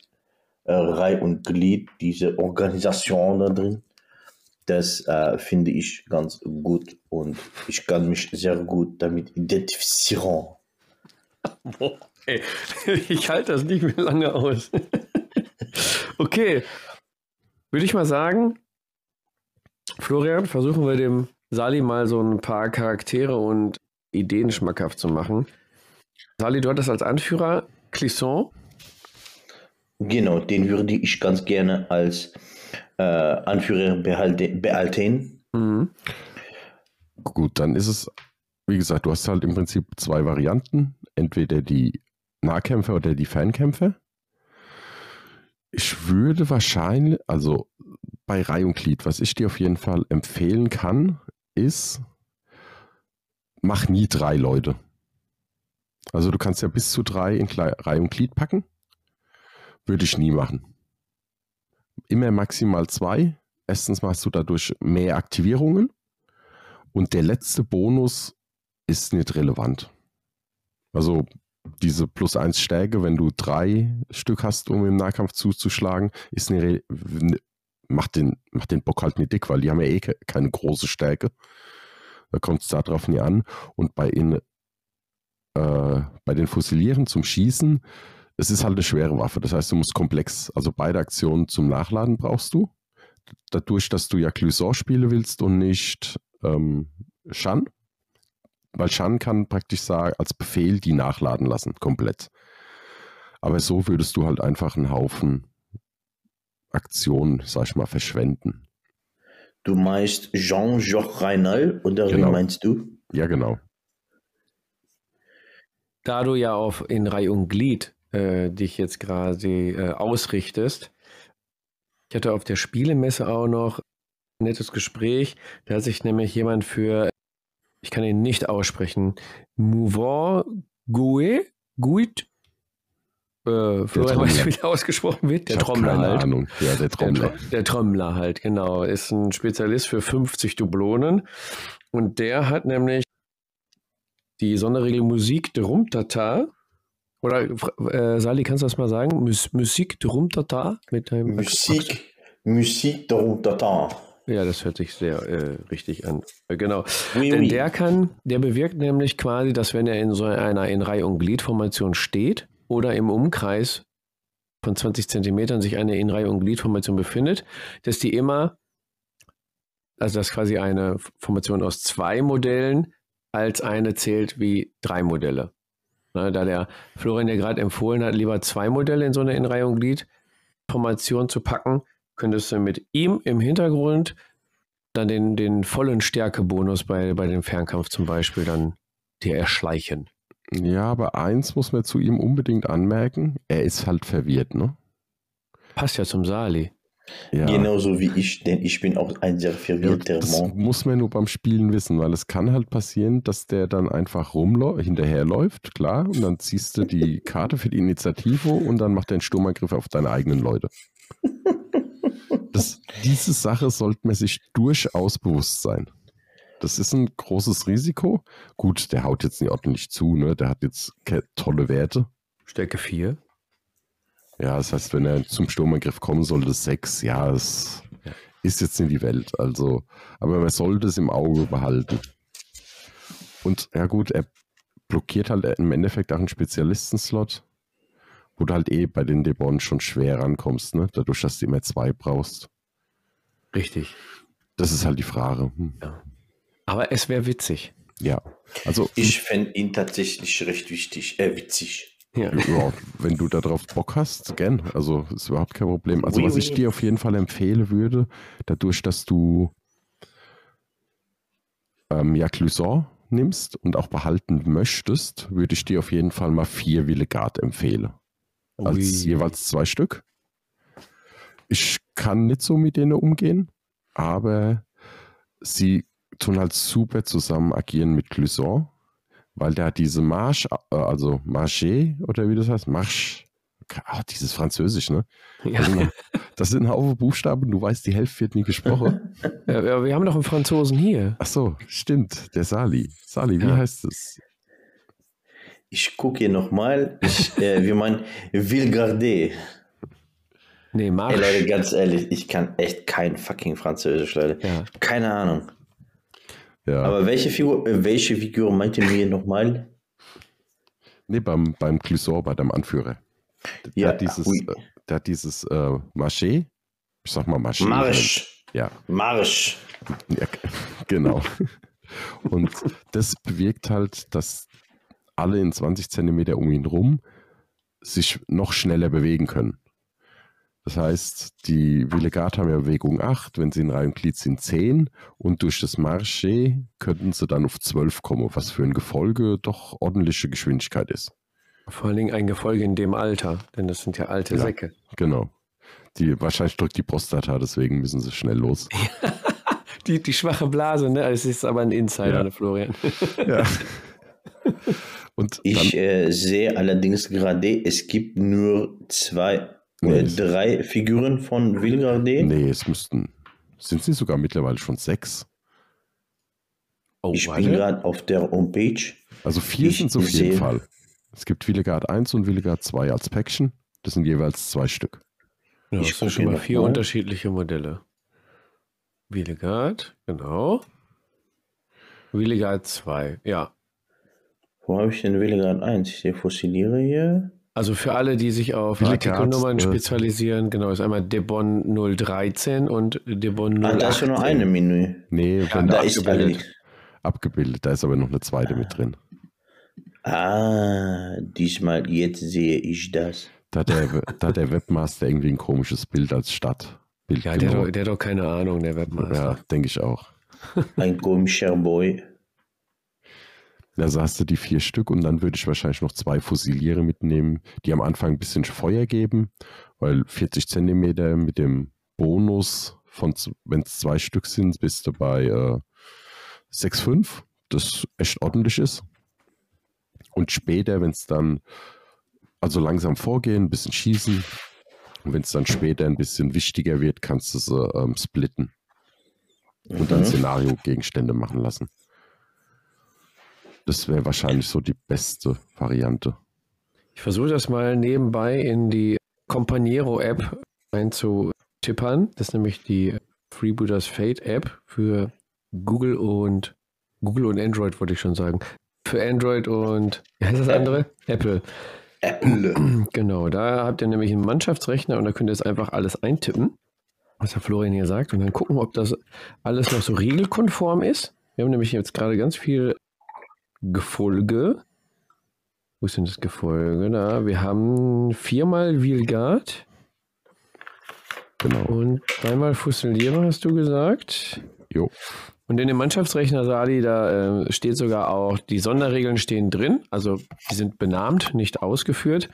äh, Reihe und Glied, diese Organisation da drin, das äh, finde ich ganz gut und ich kann mich sehr gut damit identifizieren. Ey, ich halte das nicht mehr lange aus. okay. Würde ich mal sagen, Florian, versuchen wir dem Sali mal so ein paar Charaktere und Ideen schmackhaft zu machen. Sali, du hattest als Anführer Clisson. Genau, den würde ich ganz gerne als äh, Anführer behalte, behalten. Mhm. Gut, dann ist es, wie gesagt, du hast halt im Prinzip zwei Varianten. Entweder die Nahkämpfer oder die Fernkämpfer. Ich würde wahrscheinlich, also bei Reihe und Glied, was ich dir auf jeden Fall empfehlen kann, ist, mach nie drei Leute. Also du kannst ja bis zu drei in Reihe und Glied packen. Würde ich nie machen. Immer maximal zwei. Erstens machst du dadurch mehr Aktivierungen. Und der letzte Bonus ist nicht relevant. Also diese plus eins Stärke, wenn du drei Stück hast, um im Nahkampf zuzuschlagen, ist eine, ne- macht, den, macht den Bock halt nicht dick, weil die haben ja eh ke- keine große Stärke. Da kommt es darauf nie an. Und bei, in, äh, bei den Fusilieren zum Schießen, es ist halt eine schwere Waffe. Das heißt, du musst komplex, also beide Aktionen zum Nachladen brauchst du. Dadurch, dass du ja Clusor spielen willst und nicht ähm, Shan, weil Shan kann praktisch sagen, als Befehl die nachladen lassen, komplett. Aber so würdest du halt einfach einen Haufen Aktionen, sag ich mal, verschwenden. Du meinst Jean-Jacques Reinal oder Genau. wie meinst du? Ja, genau. Da du ja auf in Reihe und Glied äh, dich jetzt gerade äh, ausrichtest, ich hatte auf der Spielemesse auch noch ein nettes Gespräch. Da hat sich nämlich jemand für, ich kann ihn nicht aussprechen, Mouvant Gouet, Guit, äh, Florian weiß, wie der ausgesprochen wird, der Trommler halt. Ahnung. Ja, der Der, Trommler. Tro- der Trommler halt, genau. Ist ein Spezialist für 50 Dublonen. Und der hat nämlich die Sonderregel Musik de Rumtata. Oder äh, Sali, kannst du das mal sagen? Mus Musik de Rumtata? Mit einem Musik, Musik de Routatan. Ja, das hört sich sehr äh, richtig an. Äh, genau. Oui, Denn oui. der kann, der bewirkt nämlich quasi, dass wenn er in so einer in Reihe- und Gliedformation steht oder im Umkreis von 20 Zentimetern sich eine in Reihe- und Gliedformation befindet, dass die immer, also dass quasi eine Formation aus zwei Modellen als eine zählt wie drei Modelle. Na, da der Florian ja gerade empfohlen hat, lieber zwei Modelle in so eine in Reihe- und Gliedformation zu packen, könntest du mit ihm im Hintergrund dann den, den vollen Stärkebonus bei, bei dem Fernkampf zum Beispiel dann dir erschleichen. Ja, aber eins muss man zu ihm unbedingt anmerken, er ist halt verwirrt, ne? Passt ja zum Sali. Ja. Genauso wie ich, denn ich bin auch ein sehr Ja, verwirrter das Mann. muss man nur beim Spielen wissen, weil es kann halt passieren, dass der dann einfach hinterherläuft, klar, und dann ziehst du die Karte für die Initiative und dann macht er einen Sturmangriff auf deine eigenen Leute. Das, diese Sache sollte man sich durchaus bewusst sein. Das ist ein großes Risiko. Gut, der haut jetzt nicht ordentlich zu, ne? Der hat jetzt tolle Werte. Stärke 4. Ja, das heißt, wenn er zum Sturmangriff kommen sollte, sechs, ja, es Ja. ist jetzt nicht die Welt. Also, aber man sollte es im Auge behalten. Und ja gut, er blockiert halt im Endeffekt auch einen Spezialistenslot, wo du halt eh bei den Debon schon schwer rankommst, ne? Dadurch, dass du immer zwei brauchst. Richtig. Das ist halt die Frage. Hm. Aber es wäre witzig. Ja. Also, Ich fände ihn tatsächlich recht wichtig, äh, witzig. Ja. ja, wenn du darauf Bock hast, gern. Also ist überhaupt kein Problem. Also Oui, was ich oui. dir auf jeden Fall empfehlen würde, dadurch, dass du ähm, ja Clusson nimmst und auch behalten möchtest, würde ich dir auf jeden Fall mal vier Willegard empfehlen. Als Ui. jeweils zwei Stück. Ich kann nicht so mit denen umgehen, aber sie tun halt super zusammen agieren mit Clusson, weil der hat diese Marche, äh, also Marché oder wie das heißt, Marche, ah, dieses Französisch, ne? Das Ja. sind, das sind ein Haufen Buchstaben, du weißt, die Hälfte wird nie gesprochen. Ja, wir haben doch einen Franzosen hier. Ach so, stimmt, der Sali. Sali, wie Ja. heißt es? Ich gucke hier nochmal, äh, wie man Vilgardé. Nee, Ey Marsch. Leute, ganz ehrlich, ich kann echt kein fucking Französisch, Leute. Ja. Keine Ahnung. Ja, Aber welche Figur, äh, welche Figur meint ihr mir nochmal? nee, beim, beim Clusson, bei dem Anführer. Der Ja, hat dieses, ui. äh, der hat dieses äh, Marché, ich sag mal Marché. Marsch. Ja, Marsch. Ja, genau. Und das bewirkt halt, dass alle in 20 Zentimeter um ihn rum sich noch schneller bewegen können. Das heißt, die Willegard haben ja Bewegung 8, wenn sie in Reihe und Glied sind 10 und durch das Marché könnten sie dann auf 12 kommen, was für ein Gefolge doch ordentliche Geschwindigkeit ist. Vor allen Dingen ein Gefolge in dem Alter, denn das sind ja alte Ja. Säcke. Genau. Die, wahrscheinlich drückt die Prostata, deswegen müssen sie schnell los. Die, die schwache Blase, ne? Es ist aber ein Insider, Ja. ne, Florian. Ja. Und dann, Ich äh, sehe allerdings gerade, es gibt nur zwei, äh, drei Figuren von Vilgardé. Nee, es müssten. Sind sie sogar mittlerweile schon sechs? Oh, ich bin gerade auf der Homepage. Also vier Ich sind es auf jeden Fall. Es gibt Willegard 1 und Willegard 2 als Päckchen. Das sind jeweils zwei Stück. Ja, Ich das schon mal vier mal. unterschiedliche Modelle. Wielegard, genau. Wielegard 2, ja. Wo habe ich denn Vilgard 1? Ich sehe Fossiliere hier. Also für alle, die sich auf Artikelnummern äh, spezialisieren, genau, ist einmal Debon 013 und Debon Ah, 018. da ist ja nur eine Menü. Nee, wenn Da da ist abgebildet. abgebildet, da ist aber noch eine zweite mit drin. Ah, diesmal, jetzt sehe ich das. Da hat der, da hat der Webmaster irgendwie ein komisches Bild als Stadtbild Ja, der, hat genommen. doch- der hat doch keine Ahnung, der Webmaster. Ja, denke ich auch. Ein komischer Boy. Da sagst du die vier Stück und dann würde ich wahrscheinlich noch zwei Fusiliere mitnehmen, die am Anfang ein bisschen Feuer geben, weil 40 Zentimeter mit dem Bonus von, wenn es zwei Stück sind, bist du bei äh, 6,5, das echt ordentlich ist. Und später, wenn es dann, also langsam vorgehen, ein bisschen schießen, und wenn es dann später ein bisschen wichtiger wird, kannst du sie ähm, splitten und dann Mhm. Szenario-Gegenstände machen lassen. Das wäre wahrscheinlich so die beste Variante. Ich versuche das mal nebenbei in die Companiero-App einzutippern. Das ist nämlich die Freebooters Fate App für Google und Google und Android, wollte ich schon sagen. Für Android und, wie heißt das andere? Apple. Apple. Genau, da habt ihr nämlich einen Mannschaftsrechner und da könnt ihr jetzt einfach alles eintippen, was der Florian hier sagt, und dann gucken, ob das alles noch so regelkonform ist. Wir haben nämlich jetzt gerade ganz viel Gefolge. Wo ist denn das Gefolge? Da, wir haben viermal Wheelguard. Genau. Und dreimal Fusiliere, hast du gesagt. Jo. Und in dem Mannschaftsrechner, Sali, da äh, steht sogar auch, die Sonderregeln stehen drin. Also die sind benannt, nicht ausgeführt.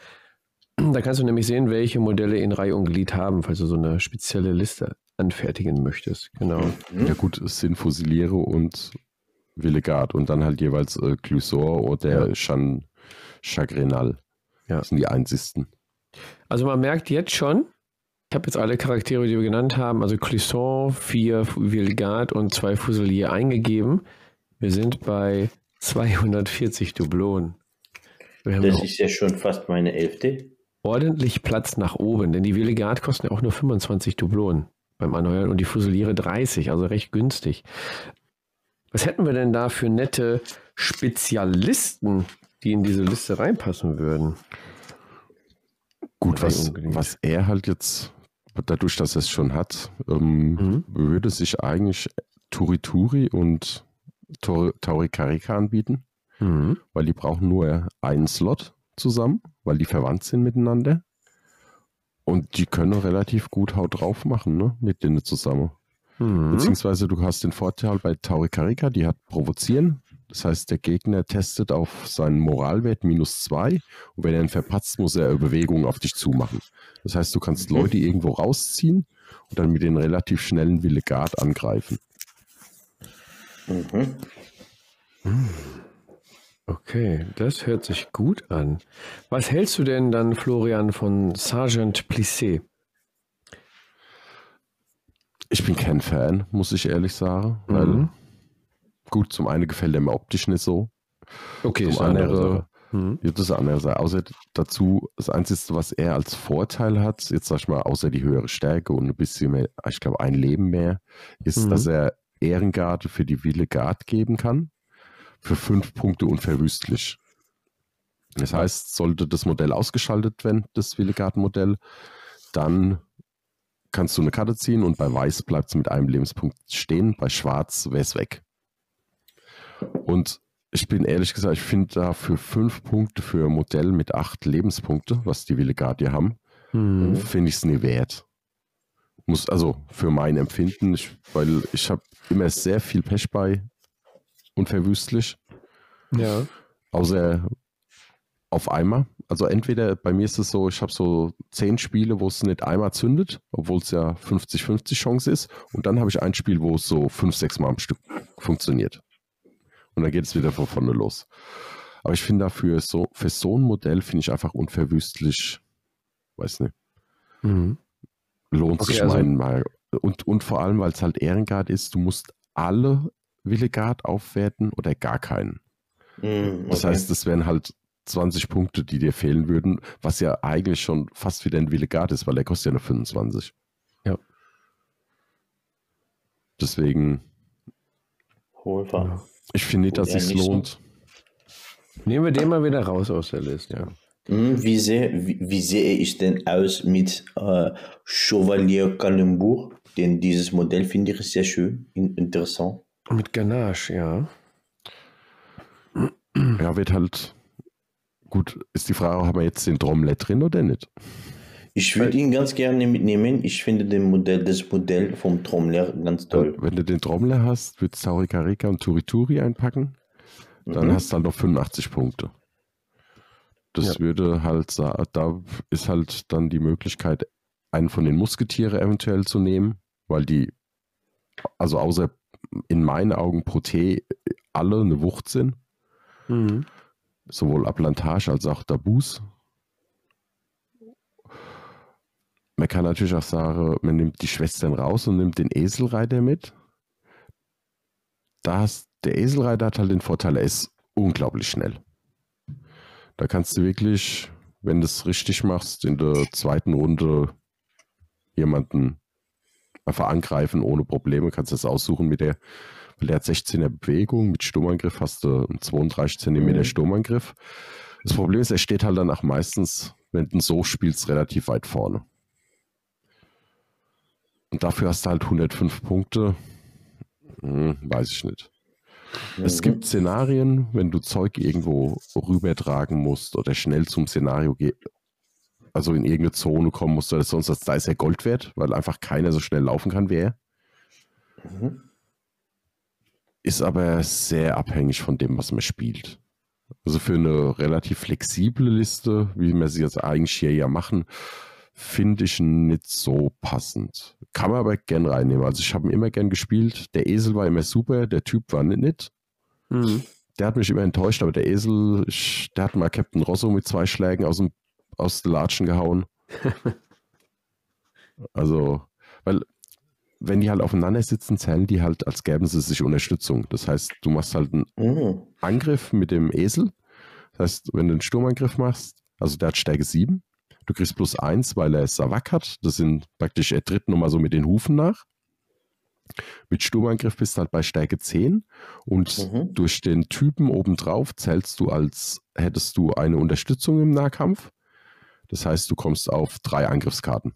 Da kannst du nämlich sehen, welche Modelle in Reihe und Glied haben, falls du so eine spezielle Liste anfertigen möchtest. Genau. Ja gut, es sind Fusiliere und Villegard und dann halt jeweils äh, Clusor oder Ja. Chan Chagrinal. Ja. Das sind die einzigsten. Also man merkt jetzt schon, ich habe jetzt alle Charaktere, die wir genannt haben, also Clisson, vier Vilgard und zwei Fusilier eingegeben. Wir sind bei 240 Dublonen. Wir haben Das ist ja schon fast meine elfte. ordentlich Platz nach oben, denn die Vilgard kosten ja auch nur 25 Dublonen beim Erneuern und die Fusiliere 30, also recht günstig. Was hätten wir denn da für nette Spezialisten, die in diese Liste reinpassen würden? Gut, was, was er halt jetzt, dadurch, dass er es schon hat, ähm, Mhm. würde sich eigentlich Turituri und Tor- Taurikarika anbieten, Mhm. weil die brauchen nur einen Slot zusammen, weil die verwandt sind miteinander. Und die können relativ gut Haut drauf machen, ne, mit denen zusammen. Mhm. Beziehungsweise du hast den Vorteil bei Taurikarika, die hat Provozieren. Das heißt, der Gegner testet auf seinen Moralwert minus zwei und wenn er ihn verpatzt, muss er Bewegungen auf dich zumachen. Das heißt, du kannst Mhm. Leute irgendwo rausziehen und dann mit den relativ schnellen Villegard angreifen. Mhm. Okay, das hört sich gut an. Was hältst du denn dann, Florian, von Sergeant Plissé? Ich bin kein Fan, muss ich ehrlich sagen. Weil, Mhm. gut, zum einen gefällt er mir optisch nicht so. Okay, Zum ist andere anderen- Sache. Mhm. Ja, das ist eine andere Sache. Außer dazu, das Einzige, was er als Vorteil hat, jetzt sag ich mal, außer die höhere Stärke und ein bisschen mehr, ich glaube, ein Leben mehr, ist, Mhm. dass er Ehrengarde für die Wille Guard geben kann. Für fünf Punkte unverwüstlich. Das heißt, sollte das Modell ausgeschaltet werden, das Wille Guard Modell, dann kannst du eine Karte ziehen und bei Weiß bleibt es mit einem Lebenspunkt stehen, bei Schwarz wäre es weg. Und ich bin ehrlich gesagt, ich finde da für fünf Punkte für ein Modell mit acht Lebenspunkte, was die Villegardier haben, Mhm. finde ich es nie wert. Muss, also für mein Empfinden, ich, weil ich habe immer sehr viel Pech bei unverwüstlich, Ja. außer auf einmal. Also entweder bei mir ist es so, ich habe so zehn Spiele, wo es nicht einmal zündet, obwohl es ja 50-50 Chance ist. Und dann habe ich ein Spiel, wo es so fünf, sechs Mal am Stück funktioniert. Und dann geht es wieder von vorne los. Aber ich finde dafür so, für so ein Modell finde ich einfach unverwüstlich, weiß nicht, Mhm. lohnt Okay, sich also- mein mal. Und, und vor allem, weil es halt Ehrengard ist, du musst alle Willegard aufwerten oder gar keinen. Mhm, Das okay. heißt, es wären halt 20 Punkte, die dir fehlen würden, was ja eigentlich schon fast wieder ein Willegard ist, weil der kostet ja nur 25. Ja. Deswegen, Hohlfahrt. ich finde nicht, dass es so. lohnt. Nehmen wir den mal wieder raus aus der Liste, ja. Hm, Wie, sehe, wie, wie sehe ich denn aus mit äh, Chevalier Calembour? Denn dieses Modell finde ich sehr schön, in, interessant. Mit Ganache, ja. Ja, wird halt. Gut, ist die Frage, haben wir jetzt den Trommler drin oder nicht? Ich würde ihn ganz gerne mitnehmen. Ich finde den Modell, das Modell vom Trommler ganz toll. Wenn du den Trommler hast, würdest du Taurikarika und Turituri einpacken. Dann Mhm. hast du halt noch 85 Punkte. Das Ja. würde halt, da ist halt dann die Möglichkeit, einen von den Musketiere eventuell zu nehmen, weil die, also außer in meinen Augen Proté alle eine Wucht sind, Mhm. Sowohl Ablantage als auch Dabus. Man kann natürlich auch sagen, man nimmt die Schwestern raus und nimmt den Eselreiter mit. Da hast, der Eselreiter hat halt den Vorteil, er ist unglaublich schnell. Da kannst du wirklich, wenn du es richtig machst, in der zweiten Runde jemanden einfach angreifen ohne Probleme. Kannst das aussuchen mit der, weil der hat 16er Bewegung, mit Sturmangriff hast du einen 32 cm Mhm. Sturmangriff. Das Problem ist, er steht halt dann auch meistens, wenn du so spielst, relativ weit vorne. Und dafür hast du halt 105 Punkte. Hm, weiß ich nicht. Es gibt Szenarien, wenn du Zeug irgendwo rübertragen musst oder schnell zum Szenario geht, also in irgendeine Zone kommen musst oder sonst was, da ist er Gold wert, weil einfach keiner so schnell laufen kann wie er. Mhm. Ist aber sehr abhängig von dem, was man spielt. Also für eine relativ flexible Liste, wie wir sie jetzt eigentlich hier ja machen, finde ich nicht so passend. Kann man aber gern reinnehmen. Also ich habe ihn immer gern gespielt. Der Esel war immer super, der Typ war nicht. nicht. Mhm. Der hat mich immer enttäuscht, aber der Esel, ich, der hat mal Captain Rosso mit zwei Schlägen aus dem aus den Latschen gehauen. also, weil wenn die halt aufeinander sitzen, zählen die halt, als gäben sie sich Unterstützung. Das heißt, du machst halt einen Mhm. Angriff mit dem Esel. Das heißt, wenn du einen Sturmangriff machst, also der hat Stärke 7, du kriegst plus 1, weil er Savak hat. Das sind praktisch, er tritt nochmal so mit den Hufen nach. Mit Sturmangriff bist du halt bei Stärke 10 und Mhm. durch den Typen obendrauf zählst du als, hättest du eine Unterstützung im Nahkampf. Das heißt, du kommst auf drei Angriffskarten.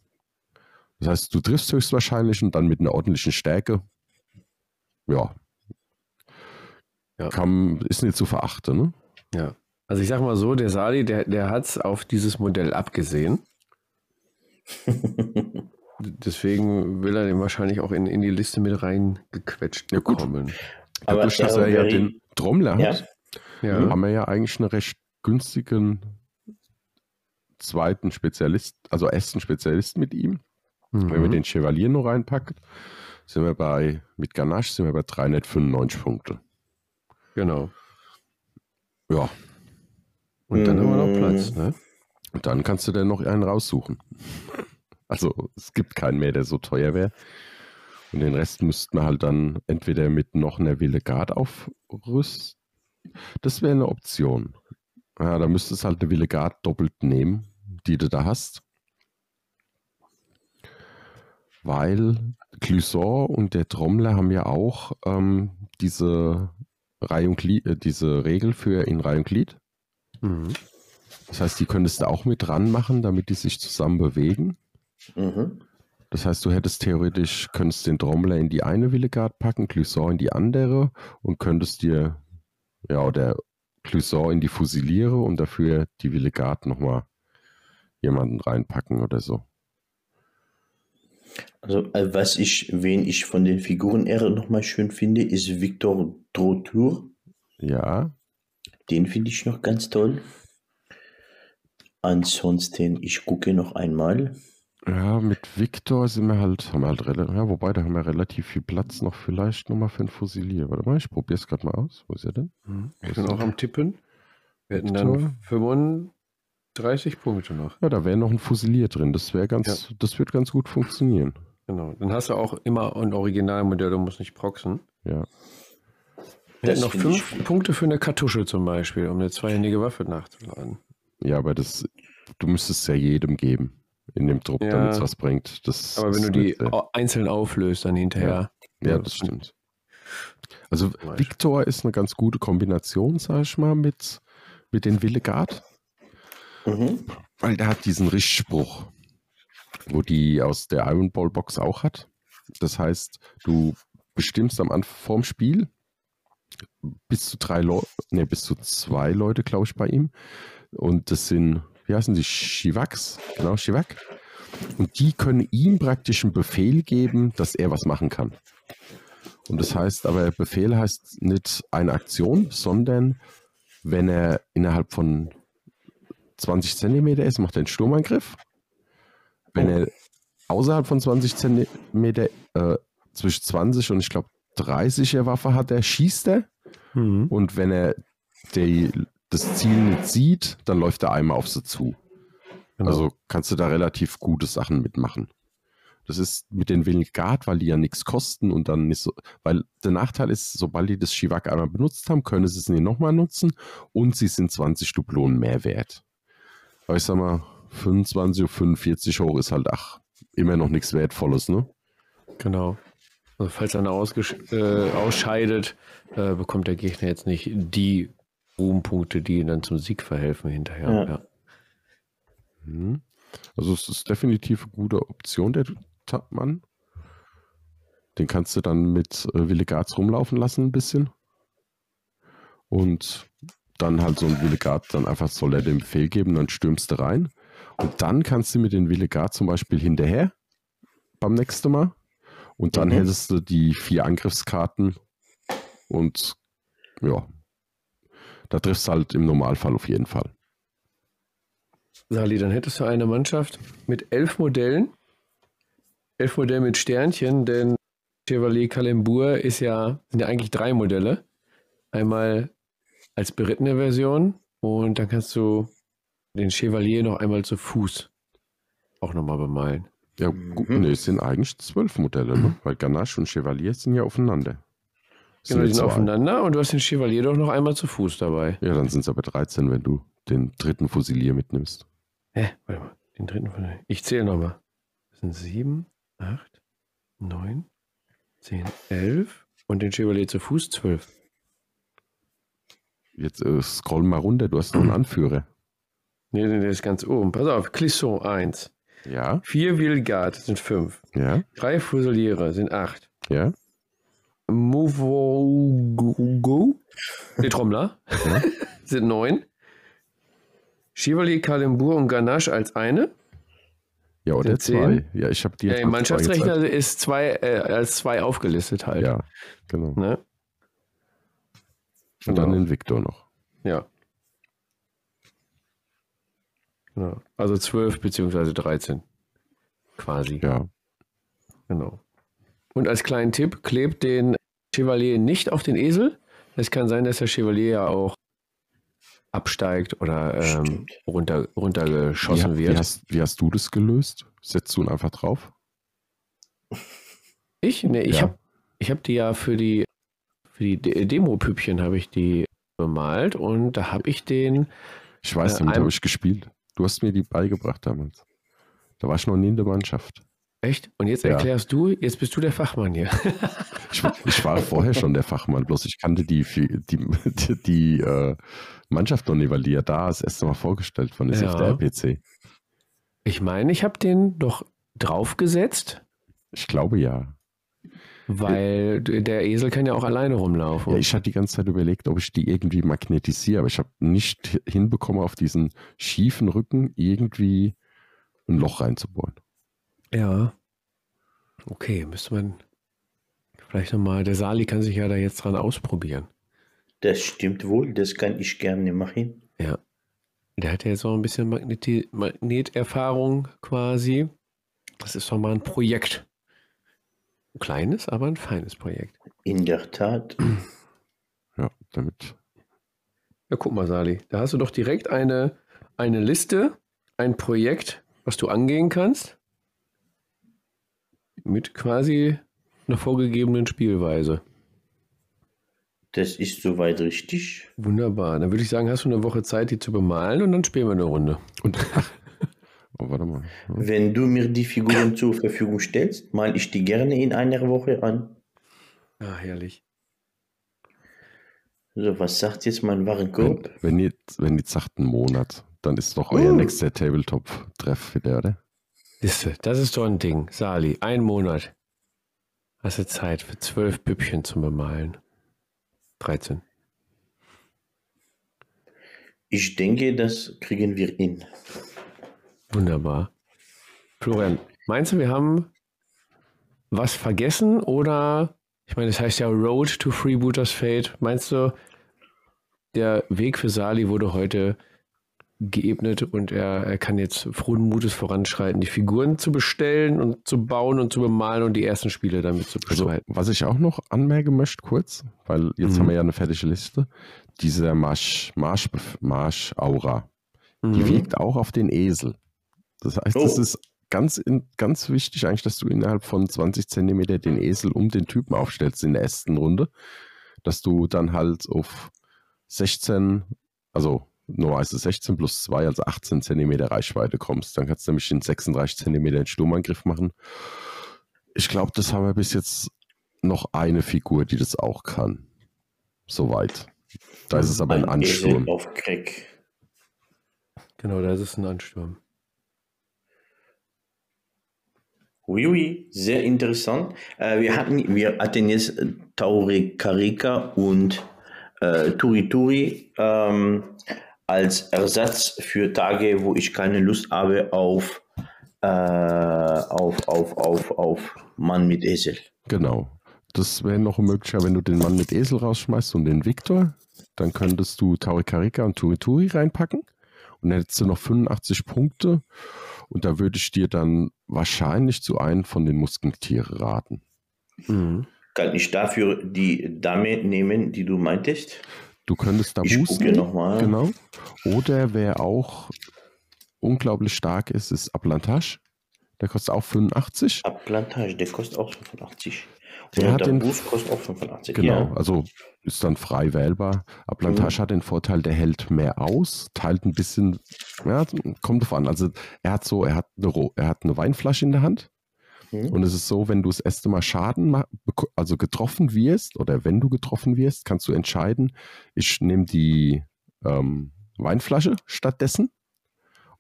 Das heißt, du triffst höchstwahrscheinlich und dann mit einer ordentlichen Stärke. Ja. Ja. Kann, ist nicht zu verachten, ne? Ja. Also ich sag mal so, der Sali, der, der hat es auf dieses Modell abgesehen. Deswegen will er den wahrscheinlich auch in, in die Liste mit reingequetscht Ja, gut. bekommen. Aber Dadurch, dass er er ja den Trommler Ja. hat, Ja. haben wir ja eigentlich einen recht günstigen zweiten Spezialist, also ersten Spezialist mit ihm. Wenn wir Mhm. den Chevalier noch reinpacken, sind wir bei, mit Ganache sind wir bei 395 Punkte. Genau. Ja, Und dann haben wir noch Mhm. Platz, ne? und dann kannst du dann noch einen raussuchen. Also es gibt keinen mehr, der so teuer wäre. Und den Rest müssten wir halt dann entweder mit noch einer Villegard aufrüsten. Das wäre eine Option. Ja, da müsstest du halt eine Villegard doppelt nehmen, die du da hast. Weil Clusor und der Trommler haben ja auch ähm, diese, Reihe und Glied, äh, diese Regel für in Reihe und Glied. Mhm. Das heißt, die könntest du auch mit dran machen, damit die sich zusammen bewegen. Mhm. Das heißt, du hättest theoretisch, könntest den Trommler in die eine Villegard packen, Clusor in die andere und könntest dir, ja, oder Clusor in die Fusiliere und dafür die Villegard nochmal jemanden reinpacken oder so. Also, äh, was ich, wen ich von den Figuren eher nochmal schön finde, ist Victor Drotour. Ja, Den finde ich noch ganz toll. Ansonsten, ich gucke noch einmal. ja, mit Victor sind wir halt, haben wir halt relativ, ja, wobei, da haben wir relativ viel Platz noch vielleicht nochmal für ein Fusilier. Warte mal, ich probiere es gerade mal aus. Wo ist er denn? Mhm. Ich bin auch am Tippen. Wir hätten Victor. dann 35 Punkte noch. Ja, da wäre noch ein Fusilier drin. Das wäre ganz, das wird ganz gut funktionieren. Genau. Dann hast du auch immer ein Originalmodell, du musst nicht proxen. Ja. Wir Das hätten noch fünf Punkte für eine Kartusche zum Beispiel, um eine zweihändige Waffe nachzuladen. Ja, aber das, du müsstest es ja jedem geben in dem Trupp, Ja. damit es was bringt. Das Aber wenn du die sehr- einzeln auflöst, dann hinterher. ja, das stimmt. Also. Victor ist eine ganz gute Kombination, sag ich mal, mit, mit den Villegard, Mhm. weil der hat diesen Richtspruch, wo die aus der Iron Ball Box auch hat. Das heißt, du bestimmst am Anfang vorm Spiel bis zu drei Leute, ne, bis zu zwei Leute, glaube ich, bei ihm. Und das sind, wie heißen die? Shivaks, genau, Shivak. Und die können ihm praktisch einen Befehl geben, dass er was machen kann. Und das heißt aber, Befehl heißt nicht eine Aktion, sondern wenn er innerhalb von 20 Zentimeter ist, macht er einen Sturmangriff. Wenn er außerhalb von 20 Zentimeter, äh, zwischen 20 und ich glaube 30er Waffe hat er, schießt er. Mhm. Und wenn er die, das Ziel nicht sieht, dann läuft er einmal auf sie zu. Genau. Also kannst du da relativ gute Sachen mitmachen. Das ist mit den Villegard, weil die ja nichts kosten und dann nicht so, weil der Nachteil ist, sobald die das Shivak einmal benutzt haben, können sie es nicht nochmal nutzen und sie sind 20 Dublonen mehr wert. Aber ich sag mal, 25 oder 45 hoch ist halt, ach, immer noch nichts Wertvolles, ne? Genau. Also falls einer äh, ausscheidet, äh, bekommt der Gegner jetzt nicht die Ruhmpunkte, die ihm dann zum Sieg verhelfen hinterher. Ja. Ja. Mhm. Also es ist definitiv eine gute Option, der Tapmann. Den kannst du dann mit äh, Willigats rumlaufen lassen ein bisschen. Und dann halt so ein Willigard dann einfach soll er den Befehl geben, dann stürmst du rein. Und dann kannst du mit den Willigard zum Beispiel hinterher beim nächsten Mal. Und dann mhm. hättest du die vier Angriffskarten und ja, da triffst du halt im Normalfall auf jeden Fall. Sali, dann hättest du eine Mannschaft mit elf Modellen. Elf Modelle mit Sternchen, denn Chevalier Kalembur ist ja, sind ja eigentlich drei Modelle. Einmal als berittene Version und dann kannst du den Chevalier noch einmal zu Fuß auch nochmal bemalen. Ja, gut, mhm. nee, es sind eigentlich zwölf Modelle, ne? weil Ganache und Chevalier sind ja aufeinander. Genau, die sind aufeinander und du hast den Chevalier doch noch einmal zu Fuß dabei. Ja, dann sind es aber 13, wenn du den dritten Fusilier mitnimmst. Hä? Warte mal, den dritten Fusilier. Ich zähle nochmal. Das sind sieben, acht, neun, zehn, elf und den Chevalier zu Fuß zwölf. Jetzt äh, scroll mal runter, du hast noch einen Anführer. Nee, nee, der ist ganz oben. Pass auf, Clisson 1. Ja. Vier Wheelguard sind fünf. Ja. Drei Fusiliere sind acht. Ja. Movogo, die Trommler, ja. sind neun. Chevalier, Kalimbour und Ganache als eine. Ja, oder zwei. Ja, ich habe die jetzt. Der Mannschaftsrechner ist zwei, äh, als zwei aufgelistet halt. Ja, genau. Ne? Und genau. dann den Victor noch. Ja. Genau. Also 12 beziehungsweise 13. Quasi. Ja. Genau. Und als kleinen Tipp, klebt den Chevalier nicht auf den Esel. Es kann sein, dass der Chevalier ja auch absteigt oder ähm, runter, runtergeschossen wie, wird. Wie hast, wie hast, du das gelöst? Setzt du ihn einfach drauf? Ich? Nee, ich ja. habe ich hab die ja für die, für die Demo-Püppchen habe ich die bemalt und da habe ich den. Ich weiß, äh, damit habe ich gespielt. Du hast mir die beigebracht damals. Da war ich noch nie in der Mannschaft. Echt? Und jetzt erklärst ja. du, jetzt bist du der Fachmann hier. ich, ich, war vorher schon der Fachmann, bloß ich kannte die, die, die, die äh, Mannschaft noch nicht, weil die ja da das erste Mal vorgestellt von ist ja. auf der RPC. Ich meine, ich habe den doch draufgesetzt. Ich glaube ja. Weil der Esel kann ja auch alleine rumlaufen. Ja, ich hatte die ganze Zeit überlegt, ob ich die irgendwie magnetisiere, aber ich habe nicht hinbekommen, auf diesen schiefen Rücken irgendwie ein Loch reinzubohren. Ja. Okay, müsste man vielleicht nochmal, der Sali kann sich ja da jetzt dran ausprobieren. Das stimmt wohl, das kann ich gerne machen. Ja. Der hat ja jetzt auch ein bisschen Magneti Magneterfahrung quasi. Das ist doch mal ein Projekt. Ein kleines, aber ein feines Projekt. In der Tat. Ja, damit. Ja, guck mal, Sali. Da hast du doch direkt eine, eine Liste, ein Projekt, was du angehen kannst. Mit quasi einer vorgegebenen Spielweise. Das ist soweit richtig. Wunderbar. Dann würde ich sagen, hast du eine Woche Zeit, die zu bemalen und dann spielen wir eine Runde. Und warte mal. Hm. Wenn du mir die Figuren zur Verfügung stellst, male ich die gerne in einer Woche an. Ah, herrlich. So, was sagt jetzt mein Warenkorb? Wenn, wenn, ihr, wenn ihr sagt einen Monat, dann ist doch euer uh. nächster Tabletop-Treff wieder, oder? Das ist doch ein Ding. Sali, ein Monat. Hast du Zeit für zwölf Püppchen zum Bemalen? 13. Ich denke, das kriegen wir hin. Wunderbar. Florian, meinst du, wir haben was vergessen oder, ich meine, das heißt ja Road to Freebooters Fate. Meinst du, der Weg für Sali wurde heute geebnet und er, er kann jetzt frohen Mutes voranschreiten, die Figuren zu bestellen und zu bauen und zu bemalen und die ersten Spiele damit zu also, bestreiten. Also, was ich auch noch anmerken möchte, kurz, weil jetzt mhm. haben wir ja eine fertige Liste, dieser Marsch, Marsch, Marsch Aura, mhm. die wirkt auch auf den Esel. Das heißt, oh. das ist ganz, ganz wichtig eigentlich, dass du innerhalb von 20 Zentimeter den Esel um den Typen aufstellst in der ersten Runde, dass du dann halt auf 16, also normalerweise 16 plus 2, also 18 cm Reichweite kommst. Dann kannst du nämlich in 36 cm den Sturmangriff machen. Ich glaube, das haben wir bis jetzt noch eine Figur, die das auch kann. Soweit. Da ist es aber ein, ein Ansturm. auf Crack. Genau, da ist es ein Ansturm. Oui, sehr interessant. Äh, wir, hatten, wir hatten jetzt Tauri Karika und äh, Turi Turi ähm, als Ersatz für Tage, wo ich keine Lust habe auf, äh, auf, auf, auf, auf Mann mit Esel. Genau. Das wäre noch möglicher, wenn du den Mann mit Esel rausschmeißt und den Viktor. Dann könntest du Tauri Karika und Turi Turi reinpacken. Und dann hättest du noch 85 Punkte. Und da würde ich dir dann wahrscheinlich zu einem von den Musketieren raten. Mhm. Kann ich dafür die Dame nehmen, die du meintest? Du könntest da ich boosten. Nochmal. Genau. Oder wer auch unglaublich stark ist, ist Aplantage. Der kostet auch 85. Aplantage, der kostet auch 85. Der hat den- Boost kostet auch 85. Genau, Ja. also ist dann frei wählbar. Aplantage hat den Vorteil, der hält mehr aus, teilt ein bisschen, ja, kommt drauf an. Also er hat so, er hat eine, er hat eine Weinflasche in der Hand Mhm. und es ist so, wenn du das erste Mal Schaden, also getroffen wirst oder wenn du getroffen wirst, kannst du entscheiden, ich nehme die ähm, Weinflasche stattdessen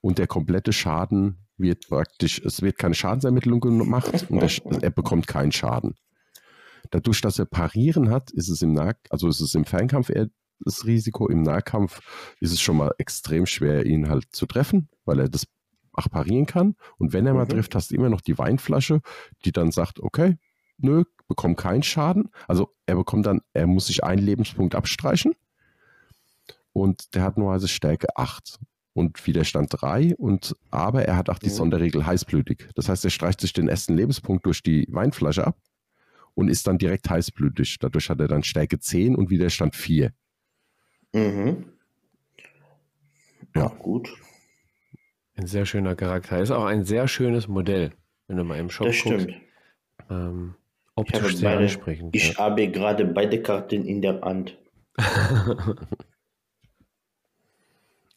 und der komplette Schaden wird praktisch, es wird keine Schadensermittlung gemacht und Sch- er bekommt keinen Schaden. Dadurch, dass er parieren hat, ist es im Nah also ist es im Fernkampf eher das Risiko. Im Nahkampf ist es schon mal extrem schwer, ihn halt zu treffen, weil er das auch parieren kann. Und wenn er mal Mhm. trifft, hast du immer noch die Weinflasche, die dann sagt, okay, nö, bekomm keinen Schaden. Also er bekommt dann, er muss sich einen Lebenspunkt abstreichen. Und der hat normalerweise Stärke 8 und Widerstand 3. Und, aber er hat auch die Mhm. Sonderregel heißblütig. Das heißt, er streicht sich den ersten Lebenspunkt durch die Weinflasche ab und ist dann direkt heißblütig. Dadurch hat er dann Stärke 10 und Widerstand 4. Mhm. Ja. Auch gut. Ein sehr schöner Charakter. Ist auch ein sehr schönes Modell, wenn du mal im Shop Das guckst. stimmt. Ähm, Ich optisch habe, sehr beide, ansprechend. ich habe gerade beide Karten in der Hand. ja.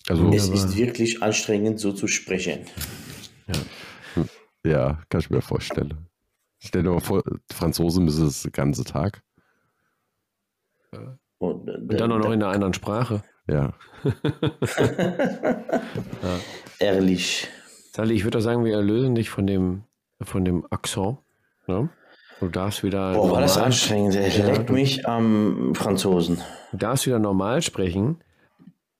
Also, Es aber- ist wirklich anstrengend, so zu sprechen. ja, kann ich mir vorstellen. Stell dir mal vor, Franzosen müssen es den ganzen Tag. Und, äh, Und dann auch noch in einer anderen Sprache. Ja. Ehrlich. Sally, ich würde doch sagen, wir erlösen dich von dem, von dem Akzent. Ne? Du darfst wieder, Boah, war das anstrengend. ey. Ja. Mich am Franzosen. du darfst wieder normal sprechen.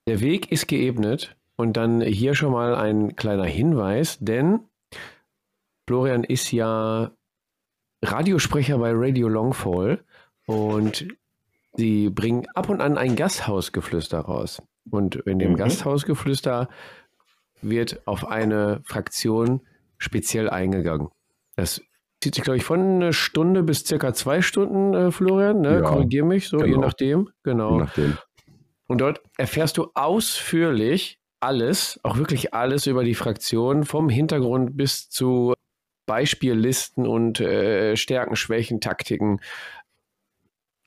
Der Weg ist geebnet. Und dann hier schon mal ein kleiner Hinweis, denn Florian ist ja Radiosprecher bei Radio Longfall und sie bringen ab und an ein Gasthausgeflüster raus. Und in dem Mhm. Gasthausgeflüster wird auf eine Fraktion speziell eingegangen. Das zieht sich, glaube ich, von einer Stunde bis circa zwei Stunden, äh, Florian. Ne? Ja, Korrigier mich, so je genau. nachdem. Je Genau. nachdem. Und dort erfährst du ausführlich alles, auch wirklich alles über die Fraktion, vom Hintergrund bis zu Beispiellisten und äh, Stärken, Schwächen, Taktiken.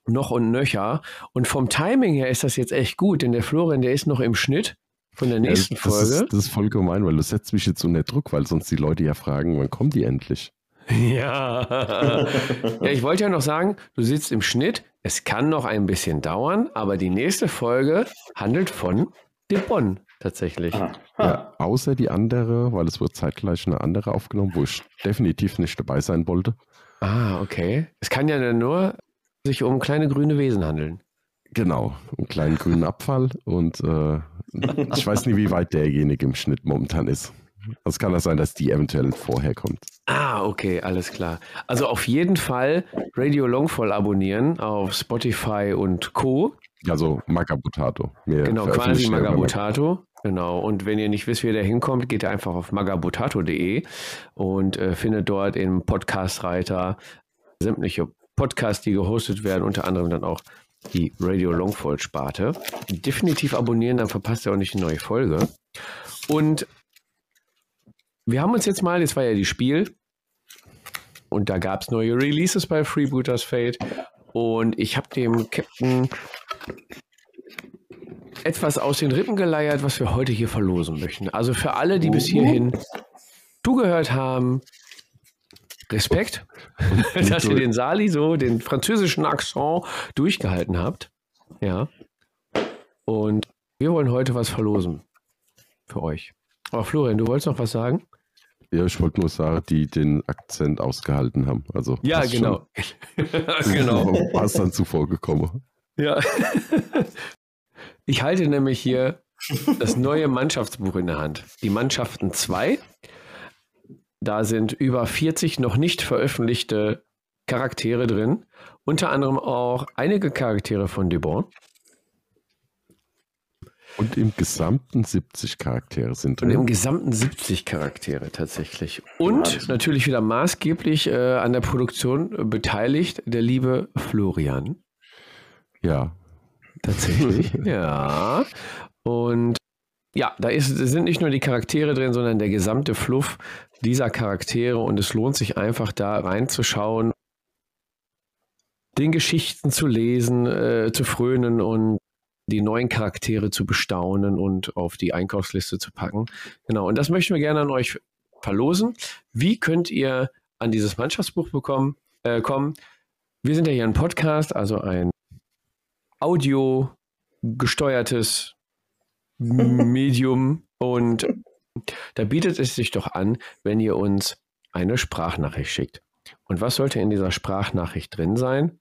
Noch und nöcher. Und vom Timing her ist das jetzt echt gut, denn der Florian, der ist noch im Schnitt von der nächsten das, Folge. Ist, das ist voll gemein, weil du setzt mich jetzt unter Druck, weil sonst die Leute ja fragen, wann kommt die endlich? Ja. ja, ich wollte ja noch sagen, du sitzt im Schnitt. Es kann noch ein bisschen dauern, aber die nächste Folge handelt von De Bonn tatsächlich. Ah. Ja, außer die andere, weil es wird zeitgleich eine andere aufgenommen, wo ich definitiv nicht dabei sein wollte. Ah, okay. Es kann ja dann nur sich um kleine grüne Wesen handeln. Genau, einen kleinen grünen Abfall und äh, ich weiß nie, wie weit derjenige im Schnitt momentan ist. Es kann ja sein, dass die eventuell vorher kommt. Ah, okay, alles klar. Also auf jeden Fall Radio Longfall abonnieren auf Spotify und Co. Also Magabutato. Wir Genau, quasi Magabutato. Genau. Und wenn ihr nicht wisst, wie ihr da hinkommt, geht ihr einfach auf magabutato.de und äh, findet dort im Podcast-Reiter sämtliche Podcasts, die gehostet werden, unter anderem dann auch die Radio Longfall-Sparte. Definitiv abonnieren, dann verpasst ihr auch nicht die neue Folge. Und wir haben uns jetzt mal, jetzt war ja die Spiel, und da gab es neue Releases bei Freebooters Fate. Und ich habe dem Captain etwas aus den Rippen geleiert, was wir heute hier verlosen möchten. Also für alle, die bis hierhin zugehört haben, Respekt. dass ihr den Sali so, den französischen Akzent durchgehalten habt. Ja. Und wir wollen heute was verlosen für euch. Aber Florian, du wolltest noch was sagen? Ja, ich wollte nur sagen, die den Akzent ausgehalten haben. Also ja, genau. genau. War es dann zuvor gekommen. Ja. ich halte nämlich hier das neue Mannschaftsbuch in der Hand. Die Mannschaften 2. Da sind über 40 noch nicht veröffentlichte Charaktere drin. Unter anderem auch einige Charaktere von Debon. Und im gesamten 70 Charaktere sind drin. Und im gesamten 70 Charaktere tatsächlich. Und natürlich wieder maßgeblich äh, an der Produktion beteiligt der liebe Florian. Ja. Tatsächlich. ja. Und ja, da ist, sind nicht nur die Charaktere drin, sondern der gesamte Fluff dieser Charaktere. Und es lohnt sich einfach da reinzuschauen, den Geschichten zu lesen, äh, zu frönen und die neuen Charaktere zu bestaunen und auf die Einkaufsliste zu packen. Genau, und das möchten wir gerne an euch verlosen. Wie könnt ihr an dieses Mannschaftsbuch bekommen, äh, kommen? Wir sind ja hier ein Podcast, also ein audio gesteuertes Medium und da bietet es sich doch an, wenn ihr uns eine Sprachnachricht schickt. Und was sollte in dieser Sprachnachricht drin sein?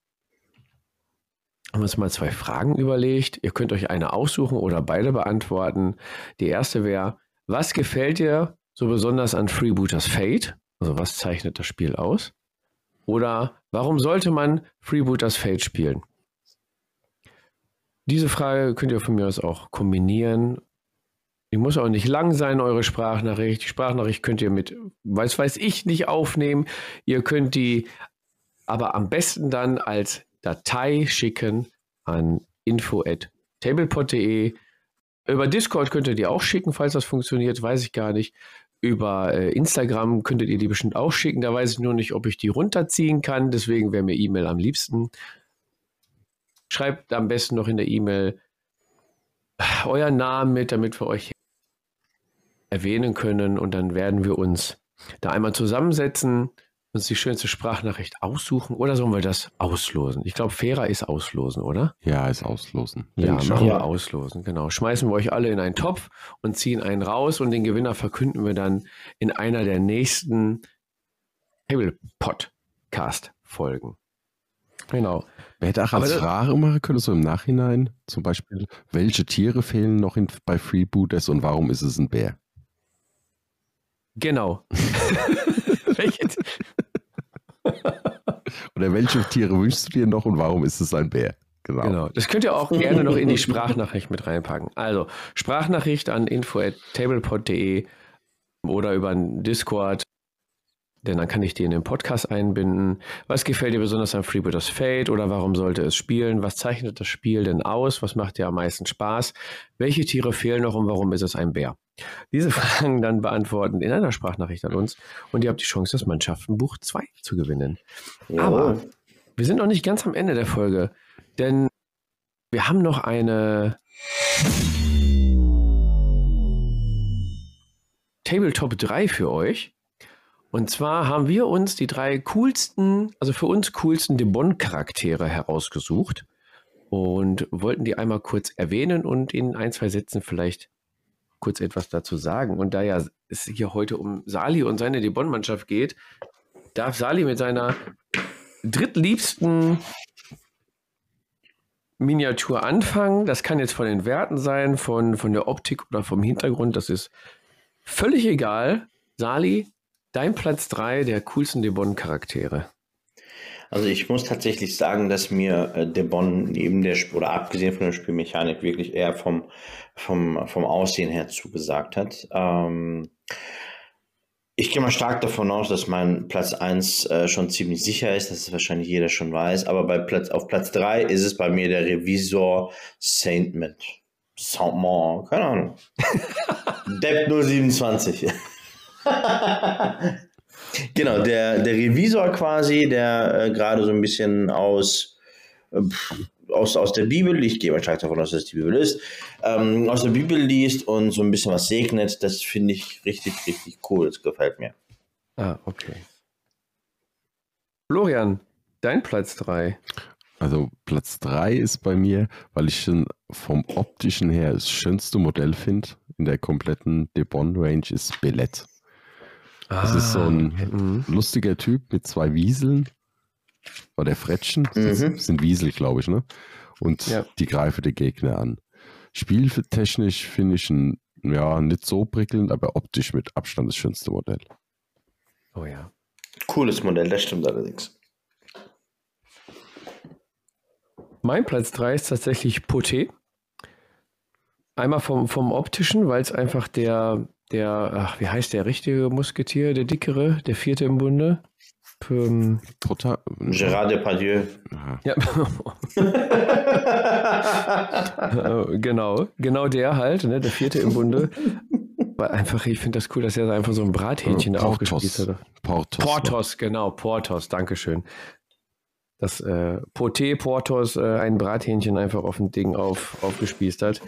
Haben uns mal zwei Fragen überlegt. Ihr könnt euch eine aussuchen oder beide beantworten. Die erste wäre, was gefällt dir so besonders an Freebooters Fate? Also was zeichnet das Spiel aus? Oder warum sollte man Freebooters Fate spielen? Diese Frage könnt ihr von mir aus auch kombinieren. Die muss auch nicht lang sein, eure Sprachnachricht. Die Sprachnachricht könnt ihr mit, weiß weiß ich, nicht aufnehmen. Ihr könnt die aber am besten dann als Datei schicken an info@tablepod.de. Über Discord könnt ihr auch schicken, falls das funktioniert, weiß ich gar nicht. Über äh, Instagram könntet ihr die bestimmt auch schicken. Da weiß ich nur nicht, ob ich die runterziehen kann. Deswegen wäre mir E-Mail am liebsten. Schreibt am besten noch in der E-Mail euren Namen mit, damit wir euch erwähnen können. Und dann werden wir uns da einmal zusammensetzen uns die schönste Sprachnachricht aussuchen oder sollen wir das auslosen? Ich glaube, fairer ist auslosen, oder? Ja, ist auslosen. Ja, machen wir auslosen, genau. Schmeißen wir euch alle in einen Topf und ziehen einen raus und den Gewinner verkünden wir dann in einer der nächsten Table Podcast Folgen. Genau. Wer hätte auch als Frage machen können, so im Nachhinein, zum Beispiel, welche Tiere fehlen noch in, bei Freebooters und warum ist es ein Bär? Genau. Welche, Oder welche Tiere wünschst du dir noch und warum ist es ein Bär? Genau. genau. Das könnt ihr auch gerne noch in die Sprachnachricht mit reinpacken. Also Sprachnachricht an info@tablepod.de oder über Discord, denn dann kann ich die in den Podcast einbinden. Was gefällt dir besonders an Freebooters Fate oder warum sollte es spielen? Was zeichnet das Spiel denn aus? Was macht dir am meisten Spaß? Welche Tiere fehlen noch und warum ist es ein Bär? Diese Fragen dann beantworten in einer Sprachnachricht an uns und ihr habt die Chance, das Mannschaftenbuch 2 zu gewinnen. Ja. Aber wir sind noch nicht ganz am Ende der Folge, denn wir haben noch eine Tabletop 3 für euch. Und zwar haben wir uns die drei coolsten, also für uns coolsten Debon-Charaktere herausgesucht und wollten die einmal kurz erwähnen und in ein, zwei Sätzen vielleicht kurz etwas dazu sagen. Und da ja es hier heute um Sali und seine Debon-Mannschaft geht, darf Sali mit seiner drittliebsten Miniatur anfangen. Das kann jetzt von den Werten sein, von, von der Optik oder vom Hintergrund. Das ist völlig egal. Sali, dein Platz 3 der coolsten Debon-Charaktere. Also ich muss tatsächlich sagen, dass mir äh, der Bonn neben der Sp oder abgesehen von der Spielmechanik wirklich eher vom, vom, vom Aussehen her zugesagt hat. Ähm, ich gehe mal stark davon aus, dass mein Platz 1 äh, schon ziemlich sicher ist, dass es wahrscheinlich jeder schon weiß, aber bei Platz, auf Platz 3 ist es bei mir der Revisor Saintment. Saint-Mont, keine Ahnung. Depp 027. Genau, der, der Revisor quasi, der äh, gerade so ein bisschen aus, äh, aus, aus der Bibel, ich gehe mal stark davon aus, dass es die Bibel ist, ähm, aus der Bibel liest und so ein bisschen was segnet, das finde ich richtig, richtig cool. Das gefällt mir. Ah, okay. Florian, dein Platz 3. Also Platz 3 ist bei mir, weil ich schon vom optischen her das schönste Modell finde in der kompletten Debon Range ist Billett. Das ist so ein mhm. lustiger Typ mit zwei Wieseln. Oder Frettchen. Das Mhm. sind Wiesel, glaube ich, ne? Und Ja. die greifen den Gegner an. Spieltechnisch finde ich ihn, ja, nicht so prickelnd, aber optisch mit Abstand das schönste Modell. Oh ja. Cooles Modell, das stimmt allerdings. Mein Platz 3 ist tatsächlich Poté. Einmal vom, vom optischen, weil es einfach der, der, ach, wie heißt der richtige Musketier, der dickere, der vierte im Bunde? Ähm, Prota Gérard Depardieu. Ja. Äh, genau, genau der halt, ne, der vierte im Bunde. Weil einfach, ich finde das cool, dass er einfach so ein Brathähnchen da aufgespießt hat. Portos. Portos, genau, Portos, Dankeschön. Das äh, Poté Portos, äh, ein Brathähnchen einfach auf dem Ding auf, aufgespießt hat.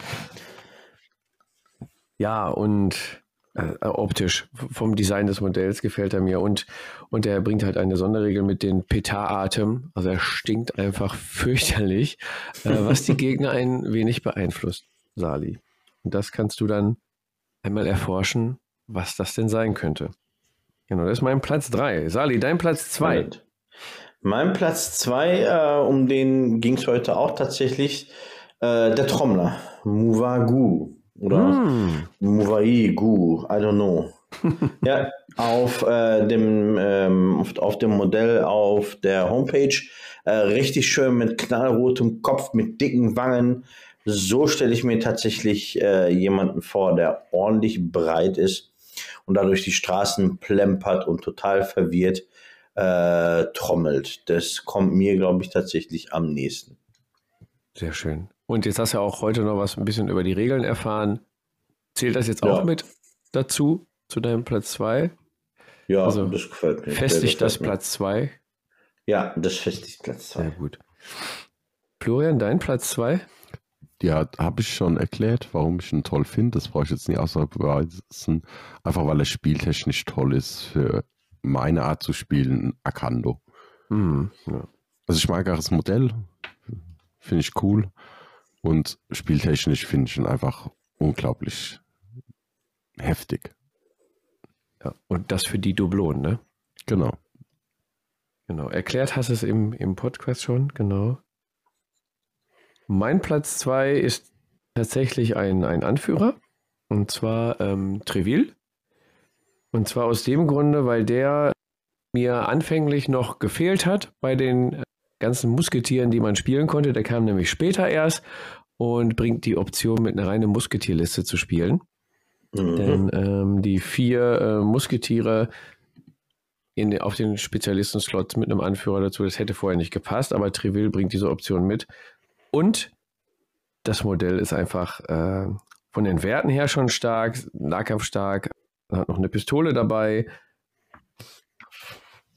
Ja, und äh, optisch, vom Design des Modells gefällt er mir. Und, und er bringt halt eine Sonderregel mit den Petar-Atem. Also er stinkt einfach fürchterlich, äh, was die Gegner ein wenig beeinflusst, Sali. Und das kannst du dann einmal erforschen, was das denn sein könnte. Genau, das ist mein Platz 3. Sali, dein Platz 2. Spannend. Mein Platz 2, äh, um den ging es heute auch tatsächlich, äh, der Trommler, Mouvagu oder Hm. Mouvaï, Gu, I don't know. ja, auf, äh, dem, ähm, auf, auf dem Modell auf der Homepage, äh, richtig schön mit knallrotem Kopf, mit dicken Wangen. So stelle ich mir tatsächlich äh, jemanden vor, der ordentlich breit ist und dadurch die Straßen plempert und total verwirrt äh, trommelt. Das kommt mir, glaube ich, tatsächlich am nächsten. Sehr schön. Und jetzt hast du ja auch heute noch was ein bisschen über die Regeln erfahren. Zählt das jetzt Ja. auch mit dazu, zu deinem Platz 2? Ja, Also, das gefällt mir. Festigt das mir. Platz 2? Ja, das festigt Platz Sehr 2. gut. Florian, dein Platz 2? Ja, habe ich schon erklärt, warum ich ihn toll finde. Das brauche ich jetzt nicht außerhalb beweisen. Einfach weil er spieltechnisch toll ist für meine Art zu spielen, Akando. Hm, ja. Also ich mag auch das Modell, finde ich cool. Und spieltechnisch finde ich ihn einfach unglaublich heftig. ja. Und das für die Dublonen, ne? Genau. Genau. Erklärt hast du es im, im Podcast schon, genau. Mein Platz 2 ist tatsächlich ein, ein Anführer. Und zwar ähm, Treville. Und zwar aus dem Grunde, weil der mir anfänglich noch gefehlt hat bei den ganzen Musketieren, die man spielen konnte. Der kam nämlich später erst und bringt die Option, mit einer reinen Musketierliste zu spielen. Mhm. Denn ähm, die vier äh, Musketiere in, auf den Spezialisten-Slot mit einem Anführer dazu, das hätte vorher nicht gepasst, aber Treville bringt diese Option mit. Und das Modell ist einfach äh, von den Werten her schon stark, nahkampfstark, hat noch eine Pistole dabei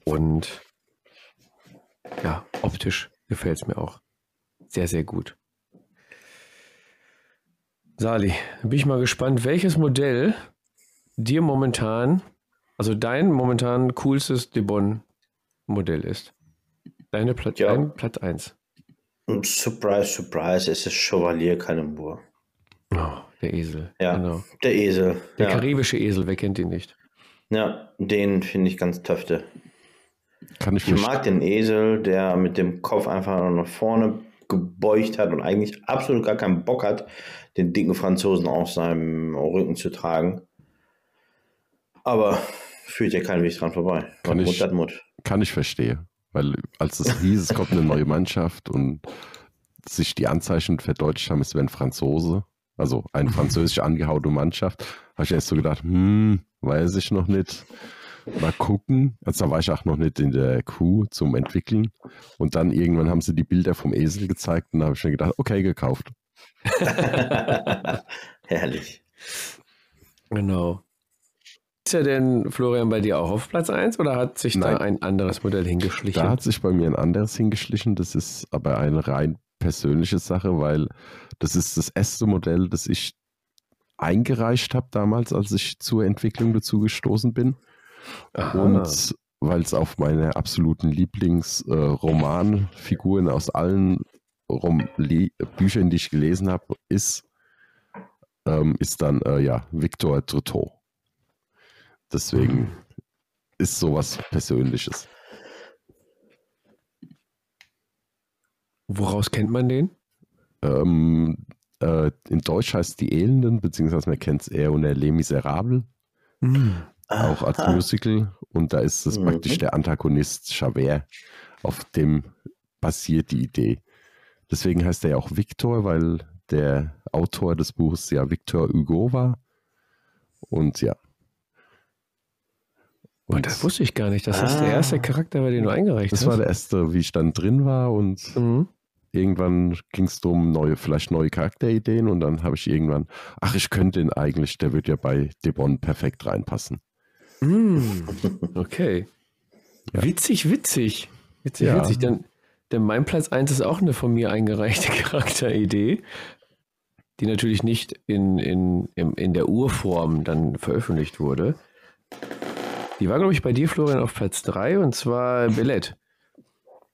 und ja, optisch gefällt es mir auch sehr, sehr gut. Sali, bin ich mal gespannt, welches Modell dir momentan, also dein momentan coolstes Debon-Modell ist. Deine Platz, Ja. dein Platz 1. Und surprise, surprise, es ist Chevalier Cannonbourg. Oh, der Esel. Ja. Genau. Der Esel. Der ja. karibische Esel, wer kennt ihn nicht? ja, den finde ich ganz töfte. Kann ich Ich verstehen. mag den Esel, der mit dem Kopf einfach nach vorne gebeugt hat und eigentlich absolut gar keinen Bock hat, den dicken Franzosen auf seinem Rücken zu tragen. Aber führt ja kein Weg dran vorbei. Kann Was ich- Mut Mut. Kann ich verstehen. Weil als es hieß, es kommt eine neue Mannschaft und sich die Anzeichen verdeutlicht haben, es wäre ein Franzose, also eine französisch angehauene Mannschaft, habe ich erst so gedacht, hm, weiß ich noch nicht. Mal gucken. Also da war ich auch noch nicht in der Crew zum Entwickeln. Und dann irgendwann haben sie die Bilder vom Esel gezeigt und da habe ich mir gedacht, okay, gekauft. Herrlich. Genau. Ist er denn, Florian, bei dir auch auf Platz 1 oder hat sich da Nein. ein anderes Modell hingeschlichen? Da hat sich bei mir ein anderes hingeschlichen. Das ist aber eine rein persönliche Sache, weil das ist das erste Modell, das ich eingereicht habe damals, als ich zur Entwicklung dazu gestoßen bin. Aha. Und weil es auf meine absoluten Lieblingsromanfiguren aus allen Rom Büchern, die ich gelesen habe, ist, ähm, ist dann äh, ja Victor Trotteau. Deswegen mhm. ist sowas Persönliches. Woraus kennt man den? Ähm, äh, in Deutsch heißt die Elenden, beziehungsweise man kennt es eher unter Les Miserables. Mhm. Auch als Musical. Und da ist es mhm. praktisch der Antagonist Javert, auf dem basiert die Idee. Deswegen heißt er ja auch Victor, weil der Autor des Buches ja Victor Hugo war. Und ja. Und oh, das wusste ich gar nicht. Das ah. ist der ah. erste Charakter, den du eingereicht das hast. Das war der erste, wie ich dann drin war und mhm irgendwann ging es um neue, vielleicht neue Charakterideen und dann habe ich irgendwann, ach, ich könnte ihn eigentlich, der wird ja bei Debon perfekt reinpassen. Mm, okay. Ja. Witzig, witzig. Witzig, ja. witzig. Denn, denn mein Platz 1 ist auch eine von mir eingereichte Charakteridee, die natürlich nicht in, in, in, in der Urform dann veröffentlicht wurde. Die war, glaube ich, bei dir, Florian, auf Platz 3 und zwar Billett.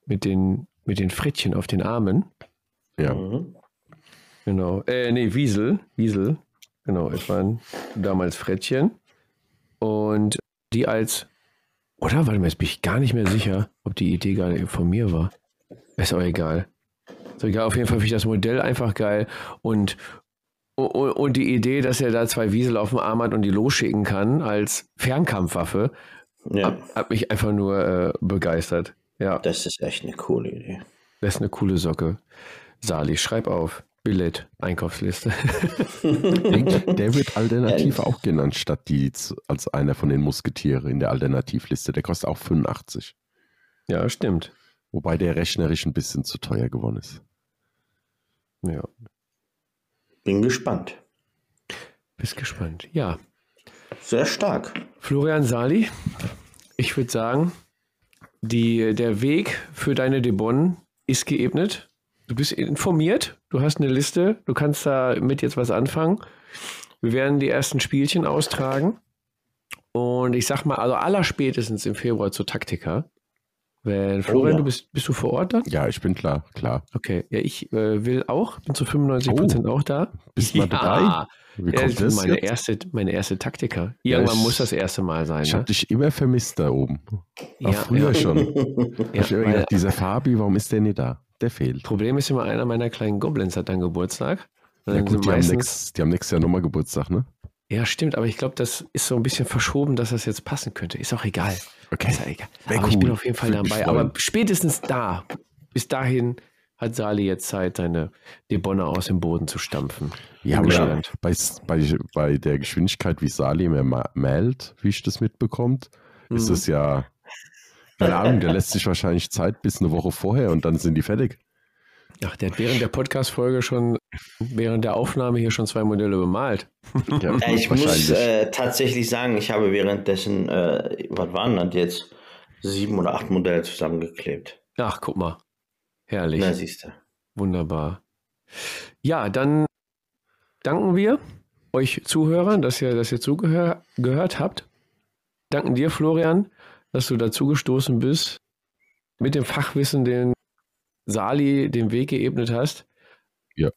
Mit den mit den Frettchen auf den Armen. Ja. Mhm. Genau. Äh, nee, Wiesel. Wiesel. Genau, es waren damals Frettchen. Und die als. Oder? Warte mal, jetzt bin ich gar nicht mehr sicher, ob die Idee gerade von mir war. Ist auch egal. So egal, auf jeden Fall finde ich das Modell einfach geil. Und, und, und, die Idee, dass er da zwei Wiesel auf dem Arm hat und die losschicken kann als Fernkampfwaffe, ja. hat, hat, mich einfach nur äh, begeistert. Ja. Das ist echt eine coole Idee. Das ist eine coole Socke. Sali, schreib auf. Billett, Einkaufsliste. der wird alternativ auch genannt, statt die als einer von den Musketiere in der Alternativliste. Der kostet auch 85. Ja, stimmt. Wobei der rechnerisch ein bisschen zu teuer geworden ist. Ja. Bin gespannt. Bist gespannt, ja. Sehr stark. Florian Sali, ich würde sagen, die, der Weg für deine Debon ist geebnet. Du bist informiert, du hast eine Liste, du kannst da mit jetzt was anfangen. Wir werden die ersten Spielchen austragen. Und ich sag mal, also allerspätestens im Februar zur Taktika. Wenn Florian, oh, du bist, bist du vor Ort dann? Ja, ich bin klar, klar. Okay, ja, ich äh, will auch, bin zu 95 Prozent oh, auch da. Bist du ja. mal dabei? Wie kommt ja, das meine jetzt? erste, meine erste Taktiker. Irgendwann ja, muss das erste Mal sein. Ich ne? habe dich immer vermisst da oben. Auch früher schon. ja, ich gedacht, dieser Fabi, warum ist der nicht da? Der fehlt. Problem ist immer, einer meiner kleinen Goblins hat dann Geburtstag. Ja, gut, die, meistens, haben nix, die haben nächstes Jahr nochmal Geburtstag, ne? Ja, stimmt, aber ich glaube, das ist so ein bisschen verschoben, dass das jetzt passen könnte. Ist auch egal. Okay. Ist auch egal. aber cool. ich bin auf jeden Fall dabei. Aber spätestens da, bis dahin hat Sali jetzt Zeit, seine Debonne aus dem Boden zu stampfen. Ja, aber bei, bei, bei der Geschwindigkeit, wie Sali mir mailt, wie ich das mitbekommt, mhm. ist es ja, keine Ahnung, der lässt sich wahrscheinlich Zeit bis eine Woche vorher und dann sind die fertig. Ach, der hat während der Podcast-Folge schon, während der Aufnahme hier schon zwei Modelle bemalt. Ja, ich muss äh, tatsächlich sagen, ich habe währenddessen, äh, was waren das jetzt, sieben oder acht Modelle zusammengeklebt. Ach, guck mal. Herrlich. Na, siehst du. Wunderbar. Ja, dann danken wir euch Zuhörern, dass ihr, dass ihr zugehört habt. Danken dir, Florian, dass du dazu gestoßen bist, mit dem Fachwissen, den Sali den Weg geebnet hast. Ja,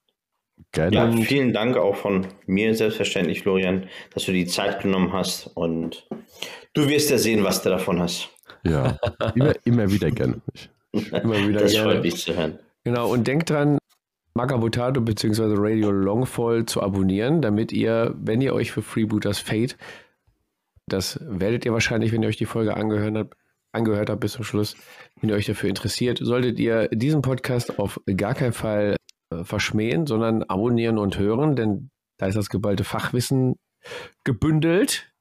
gerne. Ja, vielen Dank auch von mir selbstverständlich, Florian, dass du die Zeit genommen hast und du wirst ja sehen, was du davon hast. Ja, immer, immer wieder gerne. Immer wieder das gerne. freut mich zu hören. Genau, und denkt dran, Magabotato bzw. Radio Longfall zu abonnieren, damit ihr, wenn ihr euch für Freebooters Fate, das werdet ihr wahrscheinlich, wenn ihr euch die Folge angehört habt, angehört habt bis zum Schluss, wenn ihr euch dafür interessiert, solltet ihr diesen Podcast auf gar keinen Fall äh, verschmähen, sondern abonnieren und hören, denn da ist das geballte Fachwissen gebündelt,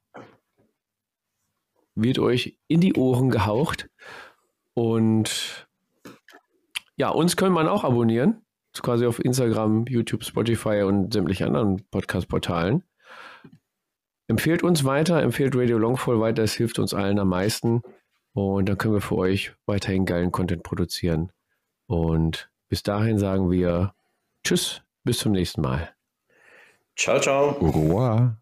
wird euch in die Ohren gehaucht und ja, uns können man auch abonnieren, quasi auf Instagram, YouTube, Spotify und sämtlichen anderen Podcast-Portalen. Empfehlt uns weiter, empfehlt Radio Longfall weiter, es hilft uns allen am meisten. Und dann können wir für euch weiterhin geilen Content produzieren. Und bis dahin sagen wir Tschüss, bis zum nächsten Mal. Ciao, ciao. Au revoir.